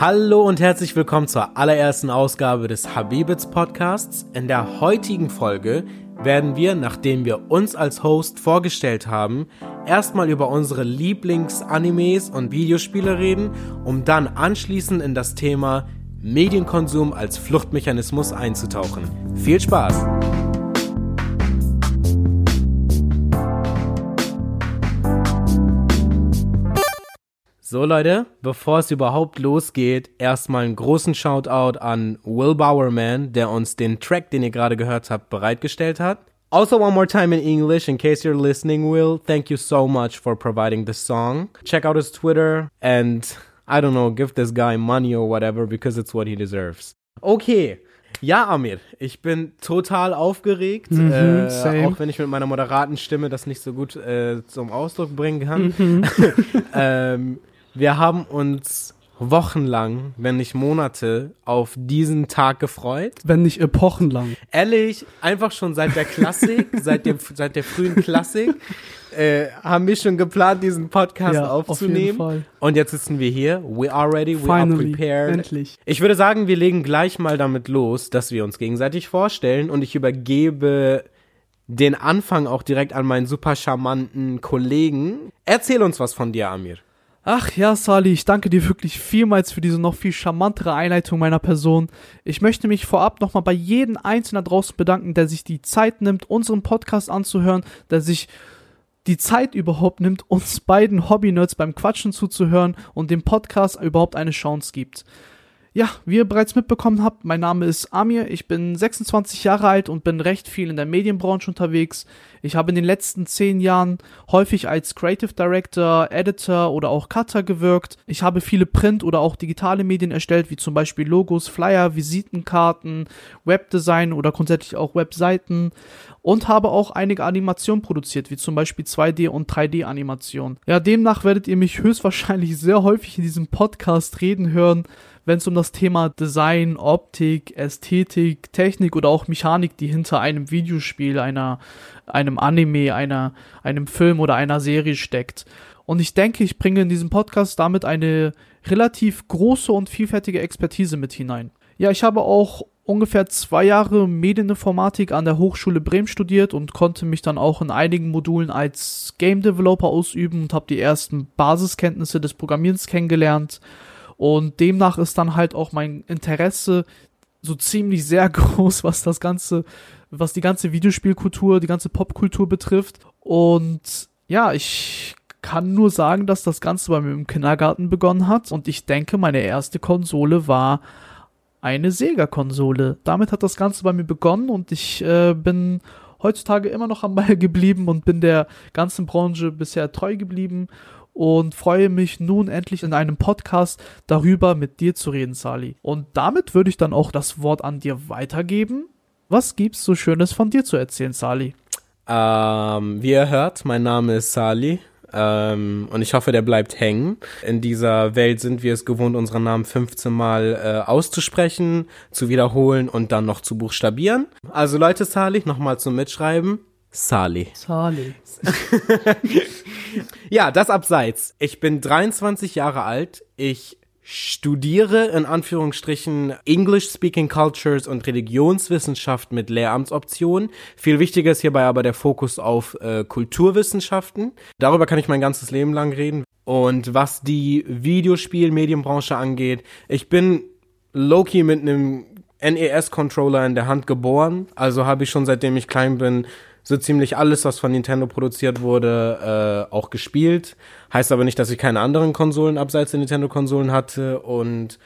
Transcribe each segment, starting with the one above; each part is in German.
Hallo und herzlich willkommen zur allerersten Ausgabe des Habibits Podcasts. In der heutigen Folge werden wir, nachdem wir uns als Host vorgestellt haben, erstmal über unsere Lieblingsanimes und Videospiele reden, um dann anschließend in das Thema Medienkonsum als Fluchtmechanismus einzutauchen. Viel Spaß! So Leute, bevor es überhaupt losgeht, erstmal einen großen Shoutout an Will Bowerman, der uns den Track, den ihr gerade gehört habt, bereitgestellt hat. Also one more time in English in case you're listening, Will. Thank you so much for providing the song. Check out his Twitter and I don't know, give this guy money or whatever because it's what he deserves. Okay. Ja, Amir, ich bin total aufgeregt, Mhm, äh, auch wenn ich mit meiner moderaten Stimme das nicht so gut äh, zum Ausdruck bringen kann. Mhm. ähm, wir haben uns wochenlang, wenn nicht Monate, auf diesen Tag gefreut. Wenn nicht epochenlang. Ehrlich, einfach schon seit der Klassik, seit, dem, seit der frühen Klassik, äh, haben wir schon geplant, diesen Podcast Ja, auf jeden aufzunehmen. Fall. Und jetzt sitzen wir hier. We are ready, we are Finally. prepared. Endlich. Ich würde sagen, wir legen gleich mal damit los, dass wir uns gegenseitig vorstellen und ich übergebe den Anfang auch direkt an meinen super charmanten Kollegen. Erzähl uns was von dir, Amir. Ach ja, Sali, ich danke dir wirklich vielmals für diese noch viel charmantere Einleitung meiner Person. Ich möchte mich vorab nochmal bei jedem Einzelnen draußen bedanken, der sich die Zeit nimmt, unseren Podcast anzuhören, der sich die Zeit überhaupt nimmt, uns beiden Hobby-Nerds beim Quatschen zuzuhören und dem Podcast überhaupt eine Chance gibt. Ja, wie ihr bereits mitbekommen habt, mein Name ist Amir, ich bin 26 Jahre alt und bin recht viel in der Medienbranche unterwegs. Ich habe in den letzten 10 Jahren häufig als Creative Director, Editor oder auch Cutter gewirkt. Ich habe viele Print- oder auch digitale Medien erstellt, wie zum Beispiel Logos, Flyer, Visitenkarten, Webdesign oder grundsätzlich auch Webseiten und habe auch einige Animationen produziert, wie zum Beispiel 2D- und 3D-Animationen. Ja, demnach werdet ihr mich höchstwahrscheinlich sehr häufig in diesem Podcast reden hören, wenn es um das Thema Design, Optik, Ästhetik, Technik oder auch Mechanik, die hinter einem Videospiel, einer, einem Anime, einer, einem Film oder einer Serie steckt. Und ich denke, ich bringe in diesem Podcast damit eine relativ große und vielfältige Expertise mit hinein. Ja, ich habe auch ungefähr zwei Jahre Medieninformatik an der Hochschule Bremen studiert und konnte mich dann auch in einigen Modulen als Game Developer ausüben und habe die ersten Basiskenntnisse des Programmierens kennengelernt. Und demnach ist dann halt auch mein Interesse so ziemlich sehr groß, was das ganze, was die ganze Videospielkultur, die ganze Popkultur betrifft. Und ja, ich kann nur sagen, dass das Ganze bei mir im Kindergarten begonnen hat. Und ich denke, meine erste Konsole war eine Sega-Konsole. Damit hat das Ganze bei mir begonnen und ich äh, bin heutzutage immer noch am Ball geblieben und bin der ganzen Branche bisher treu geblieben und freue mich nun endlich in einem Podcast darüber mit dir zu reden, Sali. Und damit würde ich dann auch das Wort an dir weitergeben. Was gibt's so Schönes von dir zu erzählen, Sali? Ähm, wie ihr hört, mein Name ist Sali. Ähm, und ich hoffe, der bleibt hängen. In dieser Welt sind wir es gewohnt, unseren Namen 15 Mal äh, auszusprechen, zu wiederholen und dann noch zu buchstabieren. Also Leute, Sali, nochmal zum Mitschreiben. Sali. Sali. Ja, das abseits. Ich bin 23 Jahre alt. Ich studiere in Anführungsstrichen English Speaking Cultures und Religionswissenschaft mit Lehramtsoption. Viel wichtiger ist hierbei aber der Fokus auf äh, Kulturwissenschaften. Darüber kann ich mein ganzes Leben lang reden. Und was die Videospiel-Medienbranche angeht, ich bin Loki mit einem NES-Controller in der Hand geboren. Also habe ich schon seitdem ich klein bin so ziemlich alles, was von Nintendo produziert wurde, äh, auch gespielt. Heißt aber nicht, dass ich keine anderen Konsolen abseits der Nintendo-Konsolen hatte. Und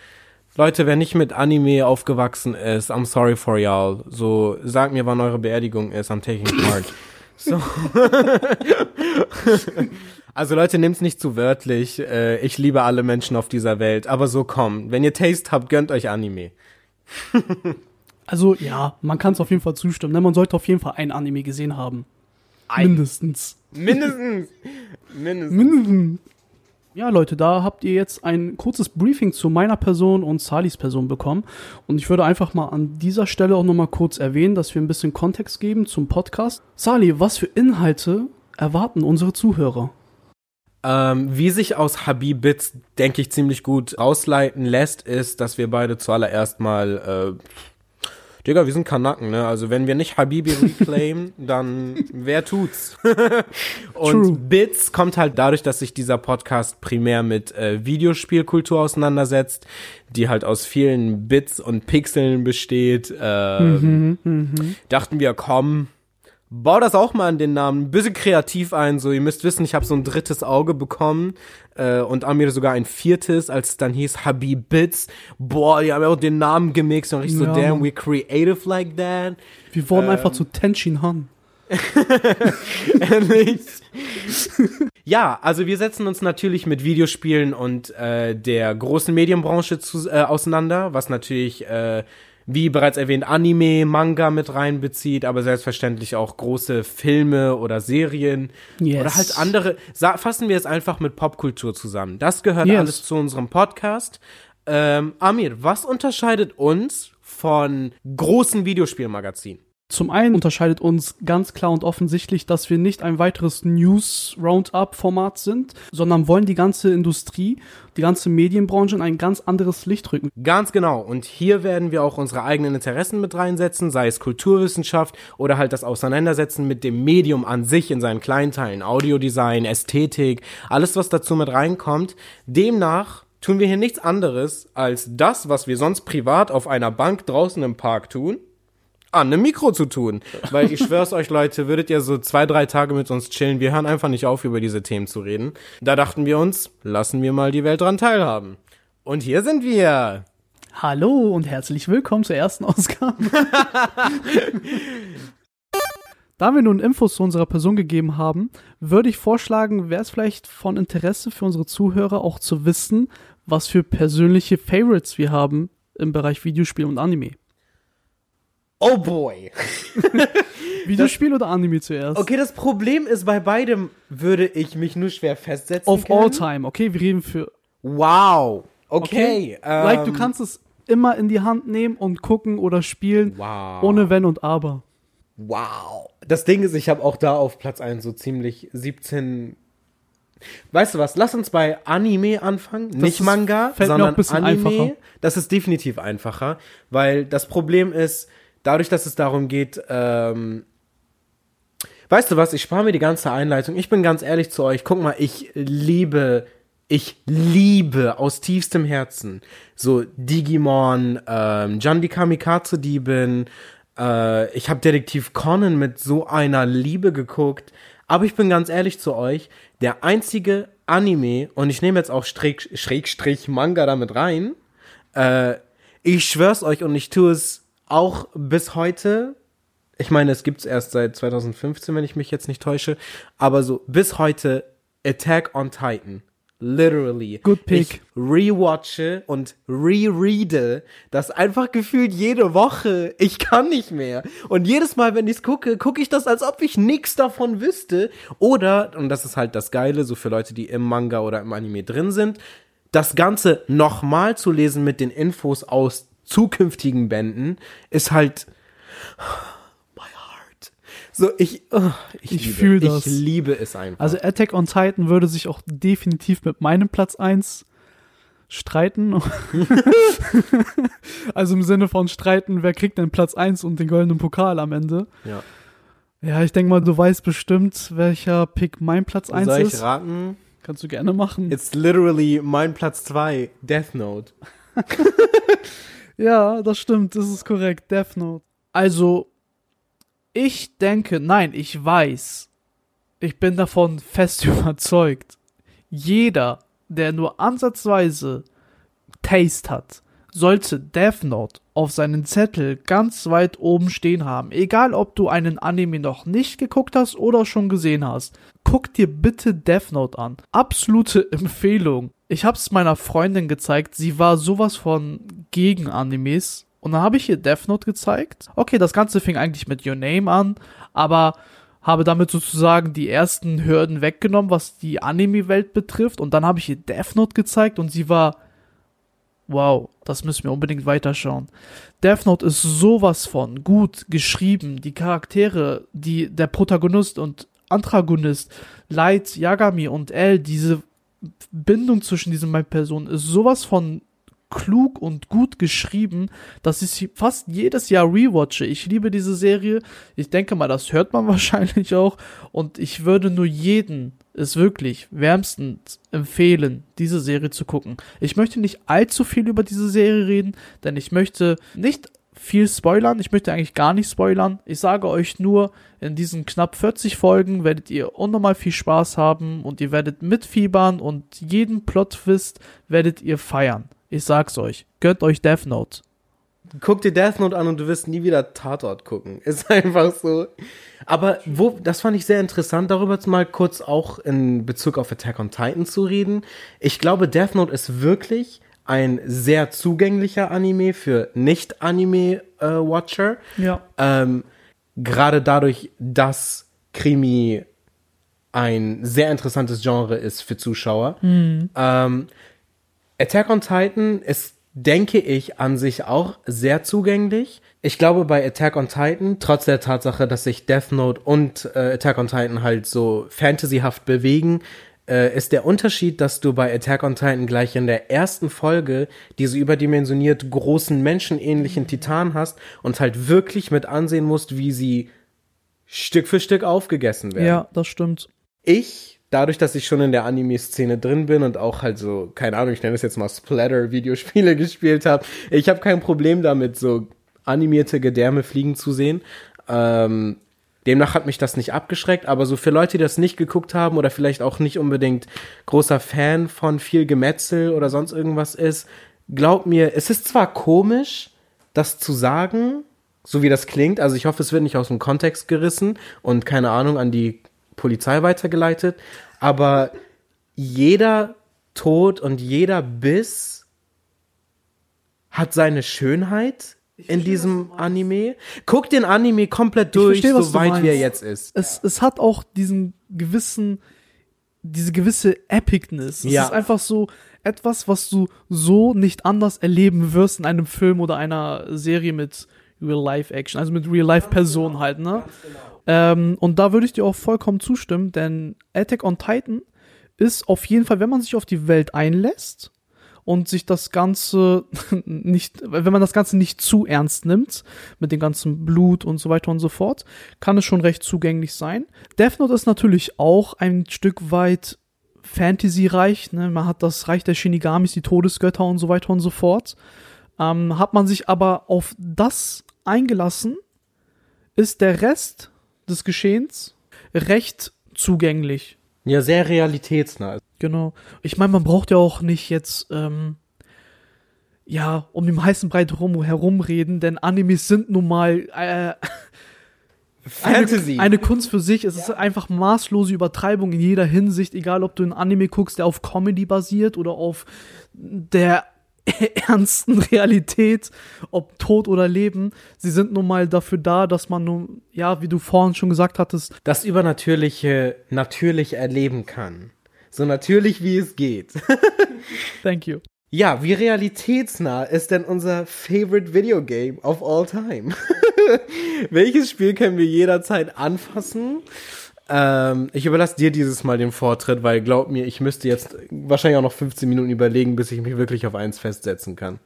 Leute, wer nicht mit Anime aufgewachsen ist, I'm sorry for y'all. So, sagt mir, wann eure Beerdigung ist, I'm taking part. So. also Leute, nehmt's nicht zu wörtlich. Äh, ich liebe alle Menschen auf dieser Welt. Aber so komm, wenn ihr Taste habt, gönnt euch Anime. Also ja, man kann es auf jeden Fall zustimmen. Ne? Man sollte auf jeden Fall ein Anime gesehen haben. Ein- Mindestens. Mindestens. Mindestens. Mindestens. Ja, Leute, da habt ihr jetzt ein kurzes Briefing zu meiner Person und Salis Person bekommen. Und ich würde einfach mal an dieser Stelle auch nochmal kurz erwähnen, dass wir ein bisschen Kontext geben zum Podcast. Sali, was für Inhalte erwarten unsere Zuhörer? Ähm, wie sich aus Habib-Bits, denke ich, ziemlich gut ausleiten lässt, ist, dass wir beide zuallererst mal äh, Digga, wir sind Kanaken, ne? Also wenn wir nicht Habibi reclaimen, dann wer tut's? und True. Bits kommt halt dadurch, dass sich dieser Podcast primär mit äh, Videospielkultur auseinandersetzt, die halt aus vielen Bits und Pixeln besteht. Äh, mhm, mh. Dachten wir, komm, bau das auch mal an den Namen ein bisschen kreativ ein. So, ihr müsst wissen, ich habe so ein drittes Auge bekommen äh, und Amir sogar ein viertes, als es dann hieß Habib Bits. Boah, die haben ja auch den Namen gemixt und ich ja. so, damn, we creative like that. Wir wurden ähm. einfach zu Tenshin Han. ja, also wir setzen uns natürlich mit Videospielen und äh, der großen Medienbranche zu, äh, auseinander, was natürlich äh, wie bereits erwähnt, Anime, Manga mit reinbezieht, aber selbstverständlich auch große Filme oder Serien yes. oder halt andere. Fassen wir es einfach mit Popkultur zusammen. Das gehört yes. alles zu unserem Podcast. Ähm, Amir, was unterscheidet uns von großen Videospielmagazinen? Zum einen unterscheidet uns ganz klar und offensichtlich, dass wir nicht ein weiteres News-Roundup-Format sind, sondern wollen die ganze Industrie, die ganze Medienbranche in ein ganz anderes Licht rücken. Ganz genau. Und hier werden wir auch unsere eigenen Interessen mit reinsetzen, sei es Kulturwissenschaft oder halt das Auseinandersetzen mit dem Medium an sich in seinen Kleinteilen, Audiodesign, Ästhetik, alles, was dazu mit reinkommt. Demnach tun wir hier nichts anderes als das, was wir sonst privat auf einer Bank draußen im Park tun an einem Mikro zu tun. Weil ich schwör's euch, Leute, würdet ihr so zwei, drei Tage mit uns chillen, wir hören einfach nicht auf, über diese Themen zu reden. Da dachten wir uns, lassen wir mal die Welt dran teilhaben. Und hier sind wir. Hallo und herzlich willkommen zur ersten Ausgabe. Da wir nun Infos zu unserer Person gegeben haben, würde ich vorschlagen, wäre es vielleicht von Interesse für unsere Zuhörer auch zu wissen, was für persönliche Favorites wir haben im Bereich Videospiel und Anime. Oh boy. Videospiel oder Anime zuerst? Okay, das Problem ist, bei beidem würde ich mich nur schwer festsetzen. Of können. all time, okay? Wir reden für. Wow. Okay. okay? Ähm, like, du kannst es immer in die Hand nehmen und gucken oder spielen. Wow. Ohne Wenn und Aber. Wow. Das Ding ist, ich habe auch da auf Platz 1 so ziemlich 17 Weißt du was? Lass uns bei Anime anfangen, das nicht Manga, sondern Anime. Einfacher. Das ist definitiv einfacher, weil das Problem ist, dadurch, dass es darum geht, ähm, weißt du was, ich spare mir die ganze Einleitung. Ich bin ganz ehrlich zu euch. Guck mal, ich liebe, ich liebe aus tiefstem Herzen so Digimon, ähm, Jan die Kamikaze-Diebin. Äh, ich habe Detektiv Conan mit so einer Liebe geguckt. Aber ich bin ganz ehrlich zu euch, der einzige Anime, und ich nehme jetzt auch Schräg, Schrägstrich Manga damit rein, äh, ich schwör's euch und ich tue es auch bis heute, ich meine, es gibt's erst seit 2015, wenn ich mich jetzt nicht täusche, aber so bis heute Attack on Titan. Literally. Good pick. Ich rewatche und rereade das einfach gefühlt jede Woche. Ich kann nicht mehr. Und jedes Mal, wenn ich's gucke, gucke ich das, als ob ich nichts davon wüsste. Oder, und das ist halt das Geile, so für Leute, die im Manga oder im Anime drin sind, das Ganze nochmal zu lesen mit den Infos aus zukünftigen Bänden ist halt my heart. So, ich, oh, ich, ich fühle das. Ich liebe es einfach. Also Attack on Titan würde sich auch definitiv mit meinem Platz 1 streiten. also im Sinne von streiten, wer kriegt denn Platz 1 und den goldenen Pokal am Ende. Ja. Ja, ich denke mal, du weißt bestimmt, welcher Pick mein Platz 1 ist. Soll ich raten? Kannst du gerne machen. It's literally mein Platz 2, Death Note. Ja, das stimmt, das ist korrekt. Death Note. Also, ich denke, nein, ich weiß, ich bin davon fest überzeugt. Jeder, der nur ansatzweise Taste hat, sollte Death Note auf seinen Zettel ganz weit oben stehen haben. Egal, ob du einen Anime noch nicht geguckt hast oder schon gesehen hast. Guck dir bitte Death Note an. Absolute Empfehlung. Ich hab's meiner Freundin gezeigt. Sie war sowas von gegen Animes. Und dann habe ich ihr Death Note gezeigt. Okay, das Ganze fing eigentlich mit Your Name an, aber habe damit sozusagen die ersten Hürden weggenommen, was die Anime-Welt betrifft. Und dann habe ich ihr Death Note gezeigt und sie war wow, das müssen wir unbedingt weiterschauen. Death Note ist sowas von gut geschrieben, die Charaktere, die der Protagonist und Antagonist, Light, Yagami und L, diese Bindung zwischen diesen beiden Personen ist sowas von klug und gut geschrieben, dass ich sie fast jedes Jahr rewatche. Ich liebe diese Serie. Ich denke mal, das hört man wahrscheinlich auch. Und ich würde nur jeden es wirklich wärmstens empfehlen, diese Serie zu gucken. Ich möchte nicht allzu viel über diese Serie reden, denn ich möchte nicht viel spoilern. Ich möchte eigentlich gar nicht spoilern. Ich sage euch nur, in diesen knapp 40 Folgen werdet ihr unnormal viel Spaß haben und ihr werdet mitfiebern und jeden Plot-Twist werdet ihr feiern. Ich sag's euch. Gönnt euch Death Note. Guck dir Death Note an und du wirst nie wieder Tatort gucken. Ist einfach so. Aber wo, das fand ich sehr interessant, darüber mal kurz auch in Bezug auf Attack on Titan zu reden. Ich glaube, Death Note ist wirklich ein sehr zugänglicher Anime für Nicht-Anime-Watcher. Äh, ja. Ähm, Gerade dadurch, dass Krimi ein sehr interessantes Genre ist für Zuschauer. Mhm. Ähm, Attack on Titan ist, denke ich, an sich auch sehr zugänglich. Ich glaube, bei Attack on Titan, trotz der Tatsache, dass sich Death Note und äh, Attack on Titan halt so fantasyhaft bewegen, äh, ist der Unterschied, dass du bei Attack on Titan gleich in der ersten Folge diese überdimensioniert großen menschenähnlichen Titan hast und halt wirklich mit ansehen musst, wie sie Stück für Stück aufgegessen werden. Ja, das stimmt. Ich dadurch, dass ich schon in der Anime-Szene drin bin und auch halt so, keine Ahnung, ich nenne es jetzt mal Splatter-Videospiele gespielt habe, ich habe kein Problem damit, so animierte Gedärme fliegen zu sehen. Ähm, demnach hat mich das nicht abgeschreckt, aber so für Leute, die das nicht geguckt haben oder vielleicht auch nicht unbedingt großer Fan von viel Gemetzel oder sonst irgendwas ist, glaub mir, es ist zwar komisch, das zu sagen, so wie das klingt, also ich hoffe, es wird nicht aus dem Kontext gerissen und keine Ahnung an die Polizei weitergeleitet, aber jeder Tod und jeder Biss hat seine Schönheit in diesem Anime. Guck den Anime komplett durch, verstehe, so weit wie er jetzt ist. Es, es hat auch diesen gewissen, diese gewisse Epicness. Es ja. ist einfach so etwas, was du so nicht anders erleben wirst in einem Film oder einer Serie mit Real-Life-Action, also mit Real-Life-Personen halt, ne? Genau. Ähm, und da würde ich dir auch vollkommen zustimmen, denn Attack on Titan ist auf jeden Fall, wenn man sich auf die Welt einlässt und sich das Ganze nicht, wenn man das Ganze nicht zu ernst nimmt, mit dem ganzen Blut und so weiter und so fort, kann es schon recht zugänglich sein. Death Note ist natürlich auch ein Stück weit Fantasy-reich, ne? man hat das Reich der Shinigamis, die Todesgötter und so weiter und so fort. Ähm, hat man sich aber auf das eingelassen, ist der Rest des Geschehens recht zugänglich. Ja, sehr realitätsnah. Genau. Ich meine, man braucht ja auch nicht jetzt, ähm, ja, um den heißen Brei drum herumreden, denn Animes sind nun mal äh, Fantasy. Eine, eine, Kunst für sich. Es ja. ist einfach maßlose Übertreibung in jeder Hinsicht, egal ob du einen Anime guckst, der auf Comedy basiert oder auf der ernsten Realität, ob Tod oder Leben. Sie sind nun mal dafür da, dass man nun, ja, wie du vorhin schon gesagt hattest, das Übernatürliche natürlich erleben kann. So natürlich wie es geht. Thank you. Ja, wie realitätsnah ist denn unser favorite Video Game of all time? Welches Spiel können wir jederzeit anfassen? Ähm, ich überlasse dir dieses Mal den Vortritt, weil glaub mir, ich müsste jetzt wahrscheinlich auch noch 15 Minuten überlegen, bis ich mich wirklich auf eins festsetzen kann.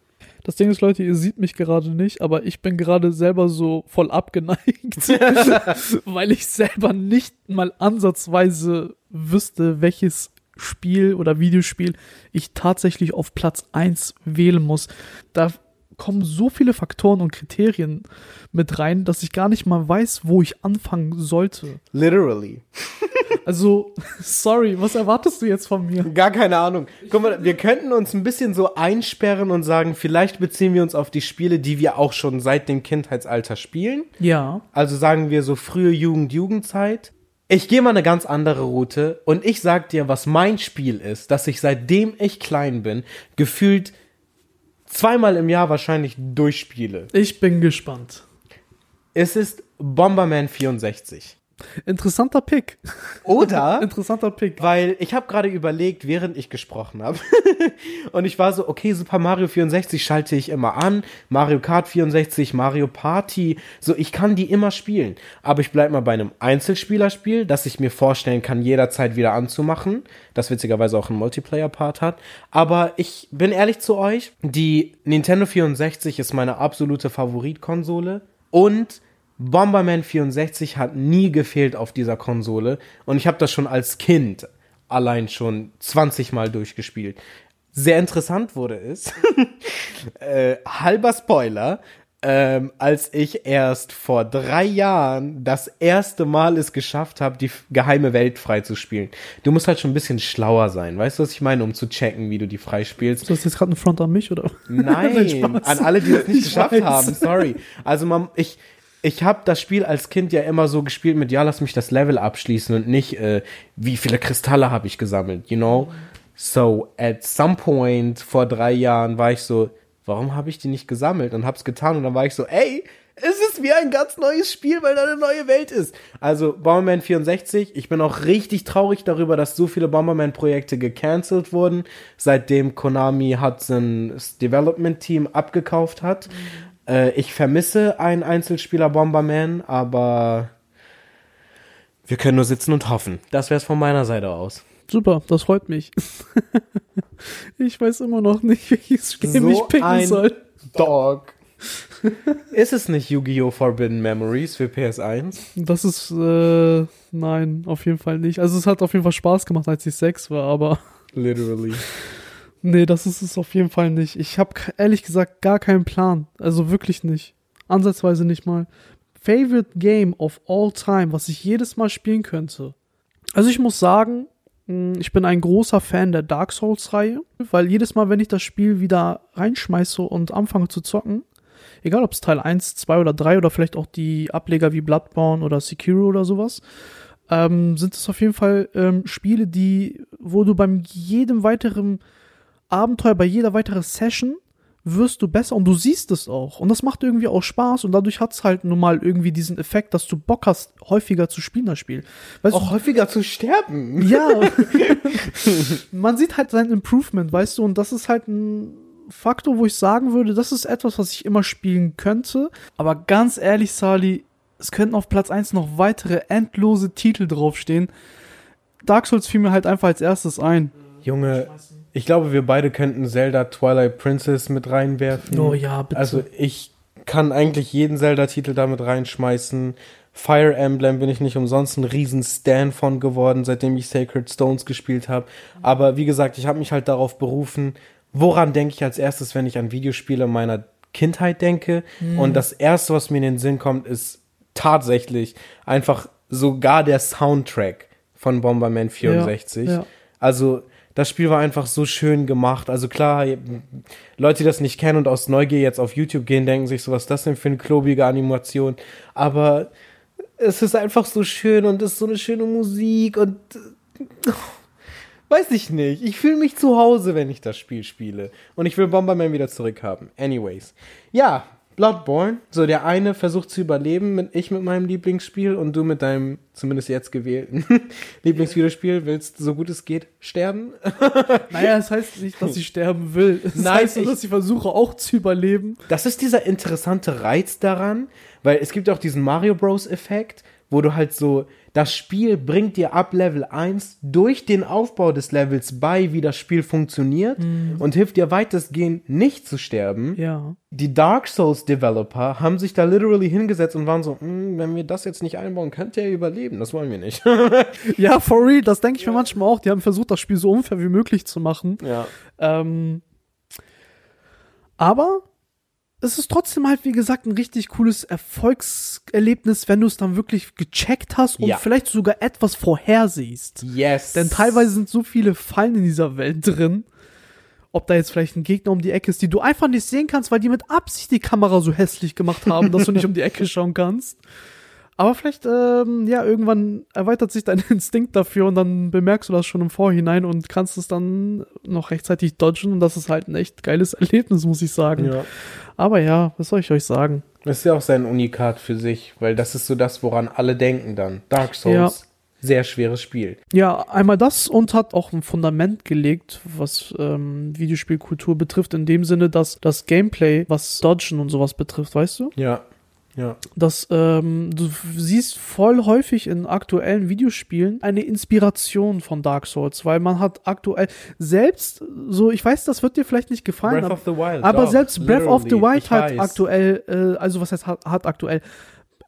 Das Ding ist, Leute, ihr seht mich gerade nicht, aber ich bin gerade selber so voll abgeneigt, weil ich selber nicht mal ansatzweise wüsste, welches Spiel oder Videospiel ich tatsächlich auf Platz 1 wählen muss. Da kommen so viele Faktoren und Kriterien mit rein, dass ich gar nicht mal weiß, wo ich anfangen sollte. Literally. Also, sorry, was erwartest du jetzt von mir? Gar keine Ahnung. Guck mal, wir könnten uns ein bisschen so einsperren und sagen, vielleicht beziehen wir uns auf die Spiele, die wir auch schon seit dem Kindheitsalter spielen. Ja. Also sagen wir so frühe Jugend, Jugendzeit. Ich gehe mal eine ganz andere Route und ich sag dir, was mein Spiel ist, dass ich seitdem ich klein bin, gefühlt zweimal im Jahr wahrscheinlich durchspiele. Ich bin gespannt. Es ist Bomberman 64. Interessanter Pick. Oder? Interessanter Pick. Weil ich habe gerade überlegt, während ich gesprochen habe. und ich war so, okay, Super Mario 64 schalte ich immer an. Mario Kart 64, Mario Party. So, ich kann die immer spielen. Aber ich bleib mal bei einem Einzelspielerspiel, das ich mir vorstellen kann, jederzeit wieder anzumachen. Das witzigerweise auch einen Multiplayer-Part hat. Aber ich bin ehrlich zu euch, die Nintendo 64 ist meine absolute Favoritkonsole. Und Bomberman 64 hat nie gefehlt auf dieser Konsole und ich habe das schon als Kind allein schon 20 Mal durchgespielt. Sehr interessant wurde es, äh, halber Spoiler, ähm, als ich erst vor drei Jahren das erste Mal es geschafft habe, die geheime Welt freizuspielen. Du musst halt schon ein bisschen schlauer sein, weißt du, was ich meine, um zu checken, wie du die freispielst. Du hast jetzt gerade einen Front an mich, oder? Nein, an alle, die es nicht ich geschafft weiß. haben, sorry. Also man, ich, ich habe das Spiel als Kind ja immer so gespielt mit, ja, lass mich das Level abschließen und nicht, äh, wie viele Kristalle habe ich gesammelt, you know? So, at some point vor drei Jahren war ich so, warum habe ich die nicht gesammelt und hab's getan und dann war ich so, ey, es ist wie ein ganz neues Spiel, weil da eine neue Welt ist. Also Bomberman 64, ich bin auch richtig traurig darüber, dass so viele Bomberman-Projekte gecancelt wurden, seitdem Konami Hudson's Development Team abgekauft hat. Mhm. Äh, ich vermisse einen Einzelspieler Bomberman, aber wir können nur sitzen und hoffen. Das wäre es von meiner Seite aus. Super, das freut mich. ich weiß immer noch nicht, welches Spiel so ich picken ein soll. Dog. ist es nicht Yu-Gi-Oh! Forbidden Memories für PS1? Das ist, äh, nein, auf jeden Fall nicht. Also es hat auf jeden Fall Spaß gemacht, als ich sechs war, aber. Literally. Nee, das ist es auf jeden Fall nicht. Ich habe ehrlich gesagt gar keinen Plan. Also wirklich nicht. Ansatzweise nicht mal. Favorite Game of all time, was ich jedes Mal spielen könnte. Also ich muss sagen, hm, ich bin ein großer Fan der Dark Souls-Reihe, weil jedes Mal, wenn ich das Spiel wieder reinschmeiße und anfange zu zocken, egal ob es Teil 1, 2 oder 3 oder vielleicht auch die Ableger wie Bloodborne oder Sekiro oder sowas, ähm, sind es auf jeden Fall ähm, Spiele, die, wo du beim jedem weiteren Abenteuer, bei jeder weiteren Session wirst du besser und du siehst es auch. Und das macht irgendwie auch Spaß und dadurch hat es halt nun mal irgendwie diesen Effekt, dass du Bock hast, häufiger zu spielen, das Spiel. Weißt auch du, häufiger zu sterben. Ja. Man sieht halt sein Improvement, weißt du, und das ist halt ein Faktor, wo ich sagen würde, das ist etwas, was ich immer spielen könnte. Aber ganz ehrlich, Sali, es könnten auf Platz 1 noch weitere endlose Titel draufstehen. Dark Souls fiel mir halt einfach als erstes ein. Junge, ich glaube, wir beide könnten Zelda Twilight Princess mit reinwerfen. Oh ja, bitte. Also ich kann eigentlich jeden Zelda-Titel damit reinschmeißen. Fire Emblem bin ich nicht umsonst ein riesen Stan von geworden, seitdem ich Sacred Stones gespielt habe. Aber wie gesagt, ich habe mich halt darauf berufen, woran denke ich als erstes, wenn ich an Videospiele meiner Kindheit denke. Mhm. Und das erste, was mir in den Sinn kommt, ist tatsächlich einfach sogar der Soundtrack von Bomberman 64. Ja, ja. Also das Spiel war einfach so schön gemacht. Also klar, Leute, die das nicht kennen und aus Neugier jetzt auf YouTube gehen, denken sich so, was ist das denn für eine klobige Animation? Aber es ist einfach so schön und es ist so eine schöne Musik und oh, weiß ich nicht. Ich fühle mich zu Hause, wenn ich das Spiel spiele. Und ich will Bomberman wieder zurückhaben. Anyways. Ja, Bloodborne, so der eine versucht zu überleben, mit, ich mit meinem Lieblingsspiel und du mit deinem, zumindest jetzt gewählten, Lieblingsvideospiel, willst, so gut es geht, sterben. naja, es das heißt nicht, dass ich sterben will. Es Nein, heißt nur, dass ich versuche auch zu überleben. Das ist dieser interessante Reiz daran, weil es gibt auch diesen Mario Bros. Effekt, wo du halt so, das Spiel bringt dir ab Level 1 durch den Aufbau des Levels bei, wie das Spiel funktioniert mhm. und hilft dir weitestgehend nicht zu sterben. Ja. Die Dark Souls Developer haben sich da literally hingesetzt und waren so, hm, wenn wir das jetzt nicht einbauen, könnte er überleben. Das wollen wir nicht. ja, for real, das denke ich ja. mir manchmal auch. Die haben versucht, das Spiel so unfair wie möglich zu machen. Ja. Ähm, aber es ist trotzdem halt, wie gesagt, ein richtig cooles Erfolgserlebnis, wenn du es dann wirklich gecheckt hast und ja. vielleicht sogar etwas vorhersiehst. Yes. Denn teilweise sind so viele Fallen in dieser Welt drin. Ob da jetzt vielleicht ein Gegner um die Ecke ist, die du einfach nicht sehen kannst, weil die mit Absicht die Kamera so hässlich gemacht haben, dass du nicht um die Ecke schauen kannst. Aber vielleicht, ähm, ja, irgendwann erweitert sich dein Instinkt dafür und dann bemerkst du das schon im Vorhinein und kannst es dann noch rechtzeitig dodgen und das ist halt ein echt geiles Erlebnis, muss ich sagen. Ja. Aber ja, was soll ich euch sagen? Das ist ja auch sein Unikat für sich, weil das ist so das, woran alle denken dann. Dark Souls. Ja. Sehr schweres Spiel. Ja, einmal das und hat auch ein Fundament gelegt, was ähm, Videospielkultur betrifft, in dem Sinne, dass das Gameplay, was Dodgen und sowas betrifft, weißt du? Ja. Ja. Das, ähm, du siehst voll häufig in aktuellen Videospielen eine Inspiration von Dark Souls, weil man hat aktuell selbst so, ich weiß, das wird dir vielleicht nicht gefallen, Breath aber, of the Wild, aber selbst Breath of the Wild hat aktuell, äh, also was heißt hat, hat aktuell,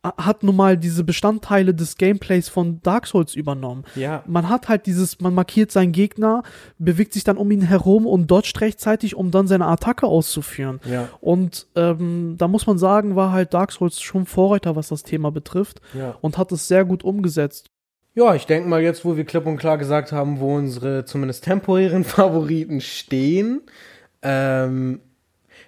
hat nun mal diese Bestandteile des Gameplays von Dark Souls übernommen. Ja. Man hat halt dieses, man markiert seinen Gegner, bewegt sich dann um ihn herum und dodgt rechtzeitig, um dann seine Attacke auszuführen. Ja. Und ähm, da muss man sagen, war halt Dark Souls schon Vorreiter, was das Thema betrifft Ja. und hat es sehr gut umgesetzt. Ja, ich denke mal jetzt, wo wir klipp und klar gesagt haben, wo unsere zumindest temporären Favoriten stehen. Ähm,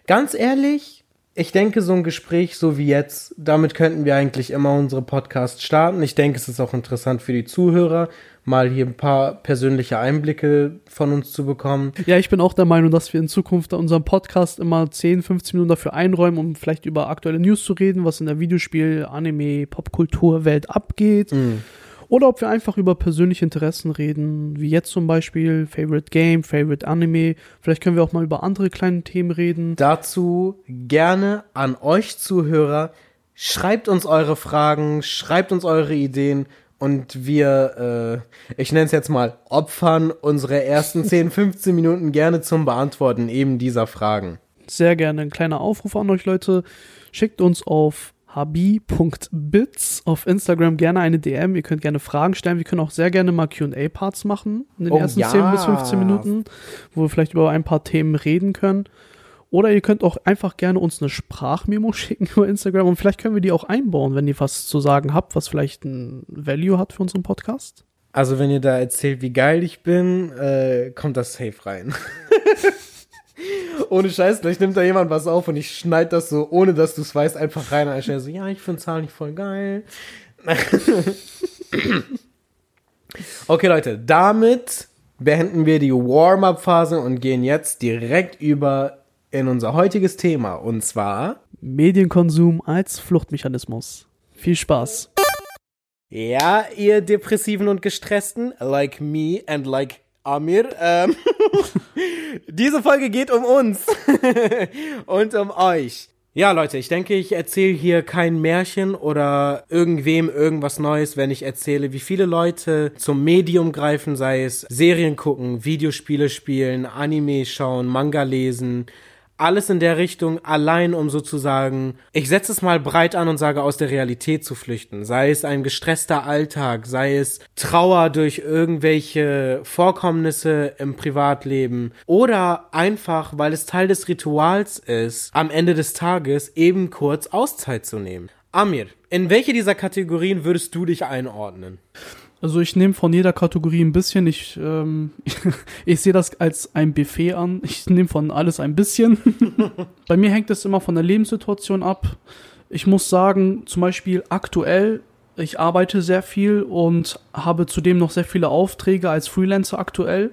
ganz ehrlich, ich denke, so ein Gespräch so wie jetzt, damit könnten wir eigentlich immer unsere Podcasts starten. Ich denke, es ist auch interessant für die Zuhörer, mal hier ein paar persönliche Einblicke von uns zu bekommen. Ja, ich bin auch der Meinung, dass wir in Zukunft unseren Podcast immer 10, 15 Minuten dafür einräumen, um vielleicht über aktuelle News zu reden, was in der Videospiel-, Anime-, Popkulturwelt abgeht. Mhm. Oder ob wir einfach über persönliche Interessen reden, wie jetzt zum Beispiel Favorite Game, Favorite Anime. Vielleicht können wir auch mal über andere kleine Themen reden. Dazu gerne an euch Zuhörer. Schreibt uns eure Fragen, schreibt uns eure Ideen und wir, äh, ich nenne es jetzt mal, opfern unsere ersten 10, 15 Minuten gerne zum Beantworten eben dieser Fragen. Sehr gerne ein kleiner Aufruf an euch Leute. Schickt uns auf habi.bits auf Instagram gerne eine DM. Ihr könnt gerne Fragen stellen. Wir können auch sehr gerne mal QA-Parts machen in den Oh ersten ja. 10 bis 15 Minuten, wo wir vielleicht über ein paar Themen reden können. Oder ihr könnt auch einfach gerne uns eine Sprachmemo schicken über Instagram und vielleicht können wir die auch einbauen, wenn ihr was zu sagen habt, was vielleicht ein Value hat für unseren Podcast. Also wenn ihr da erzählt, wie geil ich bin, äh, kommt das safe rein. Ohne Scheiß, gleich nimmt da jemand was auf und ich schneid das so, ohne dass du es weißt, einfach rein. Und ich so, ja, ich finde Zahlen nicht voll geil. okay, Leute, damit beenden wir die Warm-up-Phase und gehen jetzt direkt über in unser heutiges Thema. Und zwar, Medienkonsum als Fluchtmechanismus. Viel Spaß. ja, ihr Depressiven und Gestressten, like me and like Amir, ähm, diese Folge geht um uns und um euch. Ja, Leute, ich denke, ich erzähle hier kein Märchen oder irgendwem irgendwas Neues, wenn ich erzähle, wie viele Leute zum Medium greifen, sei es Serien gucken, Videospiele spielen, Anime schauen, Manga lesen, alles in der Richtung, allein um sozusagen, ich setze es mal breit an und sage, aus der Realität zu flüchten. Sei es ein gestresster Alltag, sei es Trauer durch irgendwelche Vorkommnisse im Privatleben oder einfach, weil es Teil des Rituals ist, am Ende des Tages eben kurz Auszeit zu nehmen. Amir, in welche dieser Kategorien würdest du dich einordnen? Also ich nehme von jeder Kategorie ein bisschen. Ich, ähm, ich sehe das als ein Buffet an. Ich nehme von alles ein bisschen. Bei mir hängt es immer von der Lebenssituation ab. Ich muss sagen, zum Beispiel aktuell, ich arbeite sehr viel und habe zudem noch sehr viele Aufträge als Freelancer aktuell.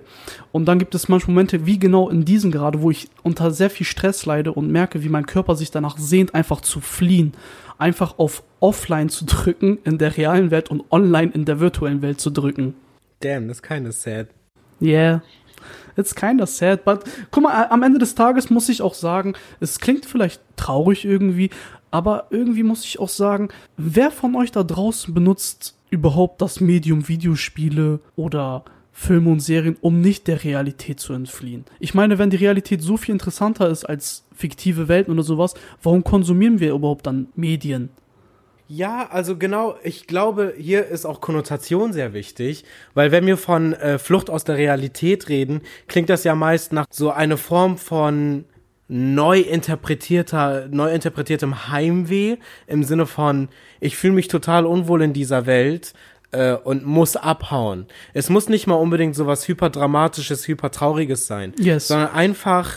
Und dann gibt es manchmal Momente, wie genau in diesen gerade, wo ich unter sehr viel Stress leide und merke, wie mein Körper sich danach sehnt, einfach zu fliehen. Einfach auf Offline zu drücken in der realen Welt und online in der virtuellen Welt zu drücken. Damn, das ist kinda sad. Yeah. It's kinda sad, but guck mal, am Ende des Tages muss ich auch sagen, es klingt vielleicht traurig irgendwie, aber irgendwie muss ich auch sagen, wer von euch da draußen benutzt überhaupt das Medium Videospiele oder Filme und Serien, um nicht der Realität zu entfliehen? Ich meine, wenn die Realität so viel interessanter ist als fiktive Welten oder sowas, warum konsumieren wir überhaupt dann Medien? Ja, also genau, ich glaube, hier ist auch Konnotation sehr wichtig, weil wenn wir von äh, Flucht aus der Realität reden, klingt das ja meist nach so eine Form von neu interpretierter, neu interpretiertem Heimweh im Sinne von, ich fühle mich total unwohl in dieser Welt äh, und muss abhauen. Es muss nicht mal unbedingt so was hyperdramatisches, hypertrauriges sein, Yes. sondern einfach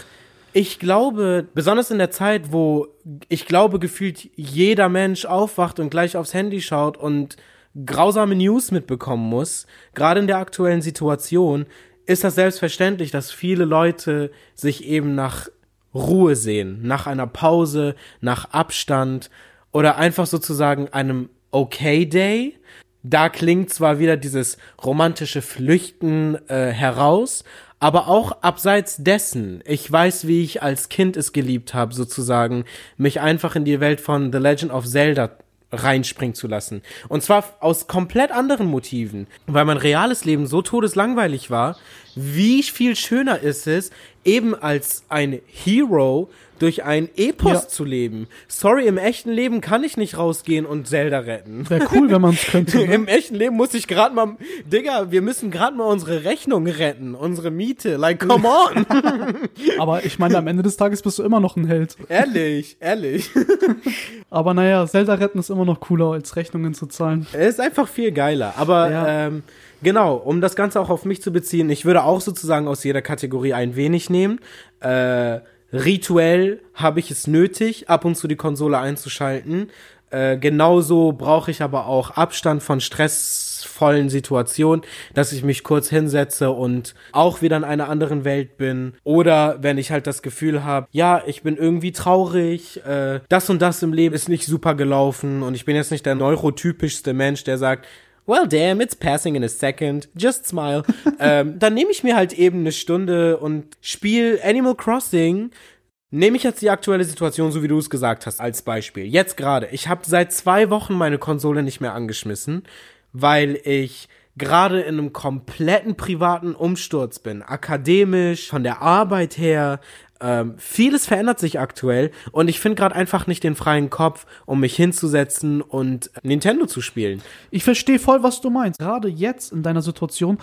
ich glaube, besonders in der Zeit, wo ich glaube, gefühlt jeder Mensch aufwacht und gleich aufs Handy schaut und grausame News mitbekommen muss, gerade in der aktuellen Situation, ist das selbstverständlich, dass viele Leute sich eben nach Ruhe sehen, nach einer Pause, nach Abstand oder einfach sozusagen einem Okay Day. Da klingt zwar wieder dieses romantische Flüchten äh, heraus, aber auch abseits dessen. Ich weiß, wie ich als Kind es geliebt habe, sozusagen, mich einfach in die Welt von The Legend of Zelda reinspringen zu lassen. Und zwar aus komplett anderen Motiven. Weil mein reales Leben so todeslangweilig war, wie viel schöner ist es, eben als ein Hero durch ein Epos ja. zu leben. Sorry, im echten Leben kann ich nicht rausgehen und Zelda retten. Wäre cool, wenn man es könnte. Ne? Im echten Leben muss ich gerade mal, Digga, wir müssen gerade mal unsere Rechnung retten, unsere Miete. Like, come on. Aber ich meine, am Ende des Tages bist du immer noch ein Held. Ehrlich, ehrlich. Aber naja, Zelda retten ist immer noch cooler, als Rechnungen zu zahlen. Es ist einfach viel geiler. Aber ja. ähm, genau, um das Ganze auch auf mich zu beziehen, ich würde auch sozusagen aus jeder Kategorie ein wenig nehmen. Äh, rituell habe ich es nötig, ab und zu die Konsole einzuschalten. Äh, genauso brauche ich aber auch Abstand von stressvollen Situationen, dass ich mich kurz hinsetze und auch wieder in einer anderen Welt bin. Oder wenn ich halt das Gefühl habe, ja, ich bin irgendwie traurig, äh, das und das im Leben ist nicht super gelaufen und ich bin jetzt nicht der neurotypischste Mensch, der sagt, well damn, it's passing in a second, just smile. ähm, dann nehme ich mir halt eben eine Stunde und spiele Animal Crossing. Nehme ich jetzt die aktuelle Situation, so wie du es gesagt hast, als Beispiel. Jetzt gerade. Ich habe seit zwei Wochen meine Konsole nicht mehr angeschmissen, weil ich gerade in einem kompletten privaten Umsturz bin. Akademisch, von der Arbeit her, ähm, vieles verändert sich aktuell und ich finde gerade einfach nicht den freien Kopf, um mich hinzusetzen und Nintendo zu spielen. Ich verstehe voll, was du meinst. Gerade jetzt in deiner Situation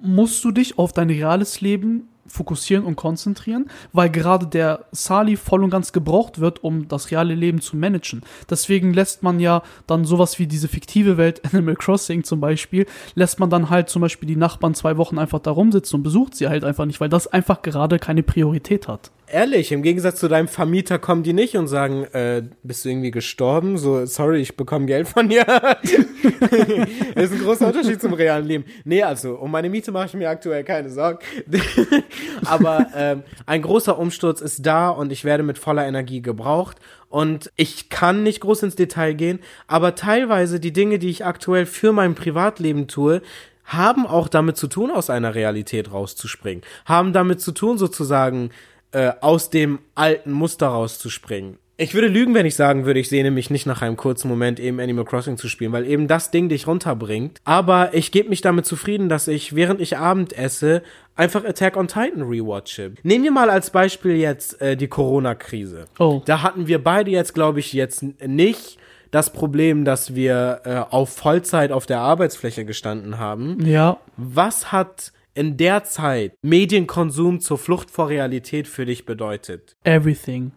musst du dich auf dein reales Leben fokussieren und konzentrieren, weil gerade der Sali voll und ganz gebraucht wird, um das reale Leben zu managen. Deswegen lässt man ja dann sowas wie diese fiktive Welt Animal Crossing zum Beispiel, lässt man dann halt zum Beispiel die Nachbarn zwei Wochen einfach da rumsitzen und besucht sie halt einfach nicht, weil das einfach gerade keine Priorität hat ehrlich, im Gegensatz zu deinem Vermieter kommen die nicht und sagen, äh, bist du irgendwie gestorben? So, sorry, ich bekomme Geld von dir. das ist ein großer Unterschied zum realen Leben. Nee, also, um meine Miete mache ich mir aktuell keine Sorgen. Aber ähm, ein großer Umsturz ist da und ich werde mit voller Energie gebraucht. Und ich kann nicht groß ins Detail gehen, aber teilweise die Dinge, die ich aktuell für mein Privatleben tue, haben auch damit zu tun, aus einer Realität rauszuspringen. Haben damit zu tun, sozusagen, äh, aus dem alten Muster rauszuspringen. Ich würde lügen, wenn ich sagen würde, ich sehne mich nicht nach einem kurzen Moment eben Animal Crossing zu spielen, weil eben das Ding dich runterbringt. Aber ich gebe mich damit zufrieden, dass ich, während ich Abend esse, einfach Attack on Titan rewatche. Nehmen wir mal als Beispiel jetzt äh, die Corona-Krise. Oh. Da hatten wir beide jetzt, glaube ich, jetzt nicht das Problem, dass wir äh, auf Vollzeit auf der Arbeitsfläche gestanden haben. Ja. Was hat in der Zeit Medienkonsum zur Flucht vor Realität für dich bedeutet? Everything.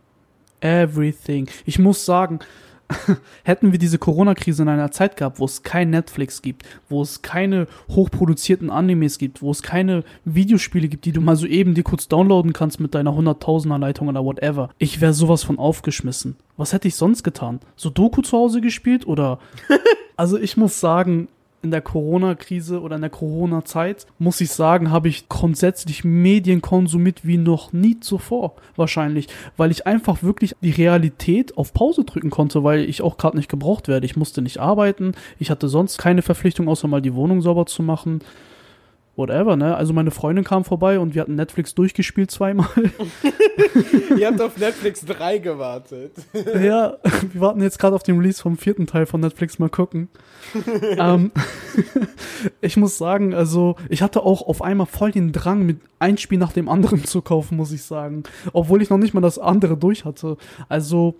Everything. Ich muss sagen, hätten wir diese Corona-Krise in einer Zeit gehabt, wo es kein Netflix gibt, wo es keine hochproduzierten Animes gibt, wo es keine Videospiele gibt, die du mal so eben dir kurz downloaden kannst mit deiner 100.000er Leitung oder whatever, ich wäre sowas von aufgeschmissen. Was hätte ich sonst getan? So Doku zu Hause gespielt oder? also ich muss sagen, in der Corona-Krise oder in der Corona-Zeit, muss ich sagen, habe ich grundsätzlich Medien konsumiert wie noch nie zuvor. Wahrscheinlich. Weil ich einfach wirklich die Realität auf Pause drücken konnte, weil ich auch gerade nicht gebraucht werde. Ich musste nicht arbeiten. Ich hatte sonst keine Verpflichtung, außer mal die Wohnung sauber zu machen whatever, ne? Also meine Freundin kam vorbei und wir hatten Netflix durchgespielt zweimal. Ihr habt auf Netflix 3 gewartet. ja, wir warten jetzt gerade auf den Release vom vierten Teil von Netflix, mal gucken. ähm, ich muss sagen, also ich hatte auch auf einmal voll den Drang, mit ein Spiel nach dem anderen zu kaufen, muss ich sagen. Obwohl ich noch nicht mal das andere durch hatte. Also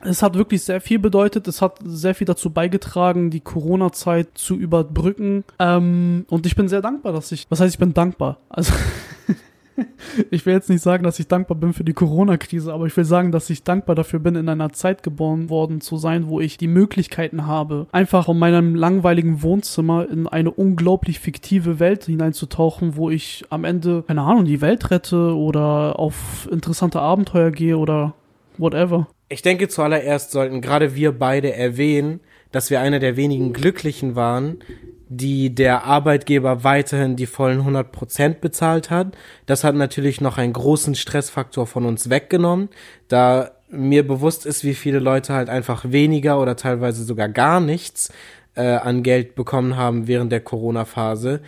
es hat wirklich sehr viel bedeutet. Es hat sehr viel dazu beigetragen, die Corona-Zeit zu überbrücken. Ähm, und ich bin sehr dankbar, dass ich. Was heißt, ich bin dankbar? Also. ich will jetzt nicht sagen, dass ich dankbar bin für die Corona-Krise, aber ich will sagen, dass ich dankbar dafür bin, in einer Zeit geboren worden zu sein, wo ich die Möglichkeiten habe, einfach von meinem langweiligen Wohnzimmer in eine unglaublich fiktive Welt hineinzutauchen, wo ich am Ende, keine Ahnung, die Welt rette oder auf interessante Abenteuer gehe oder whatever. Ich denke, zuallererst sollten gerade wir beide erwähnen, dass wir einer der wenigen Glücklichen waren, die der Arbeitgeber weiterhin die vollen 100% bezahlt hat. Das hat natürlich noch einen großen Stressfaktor von uns weggenommen, da mir bewusst ist, wie viele Leute halt einfach weniger oder teilweise sogar gar nichts äh, an Geld bekommen haben während der Corona-Phase.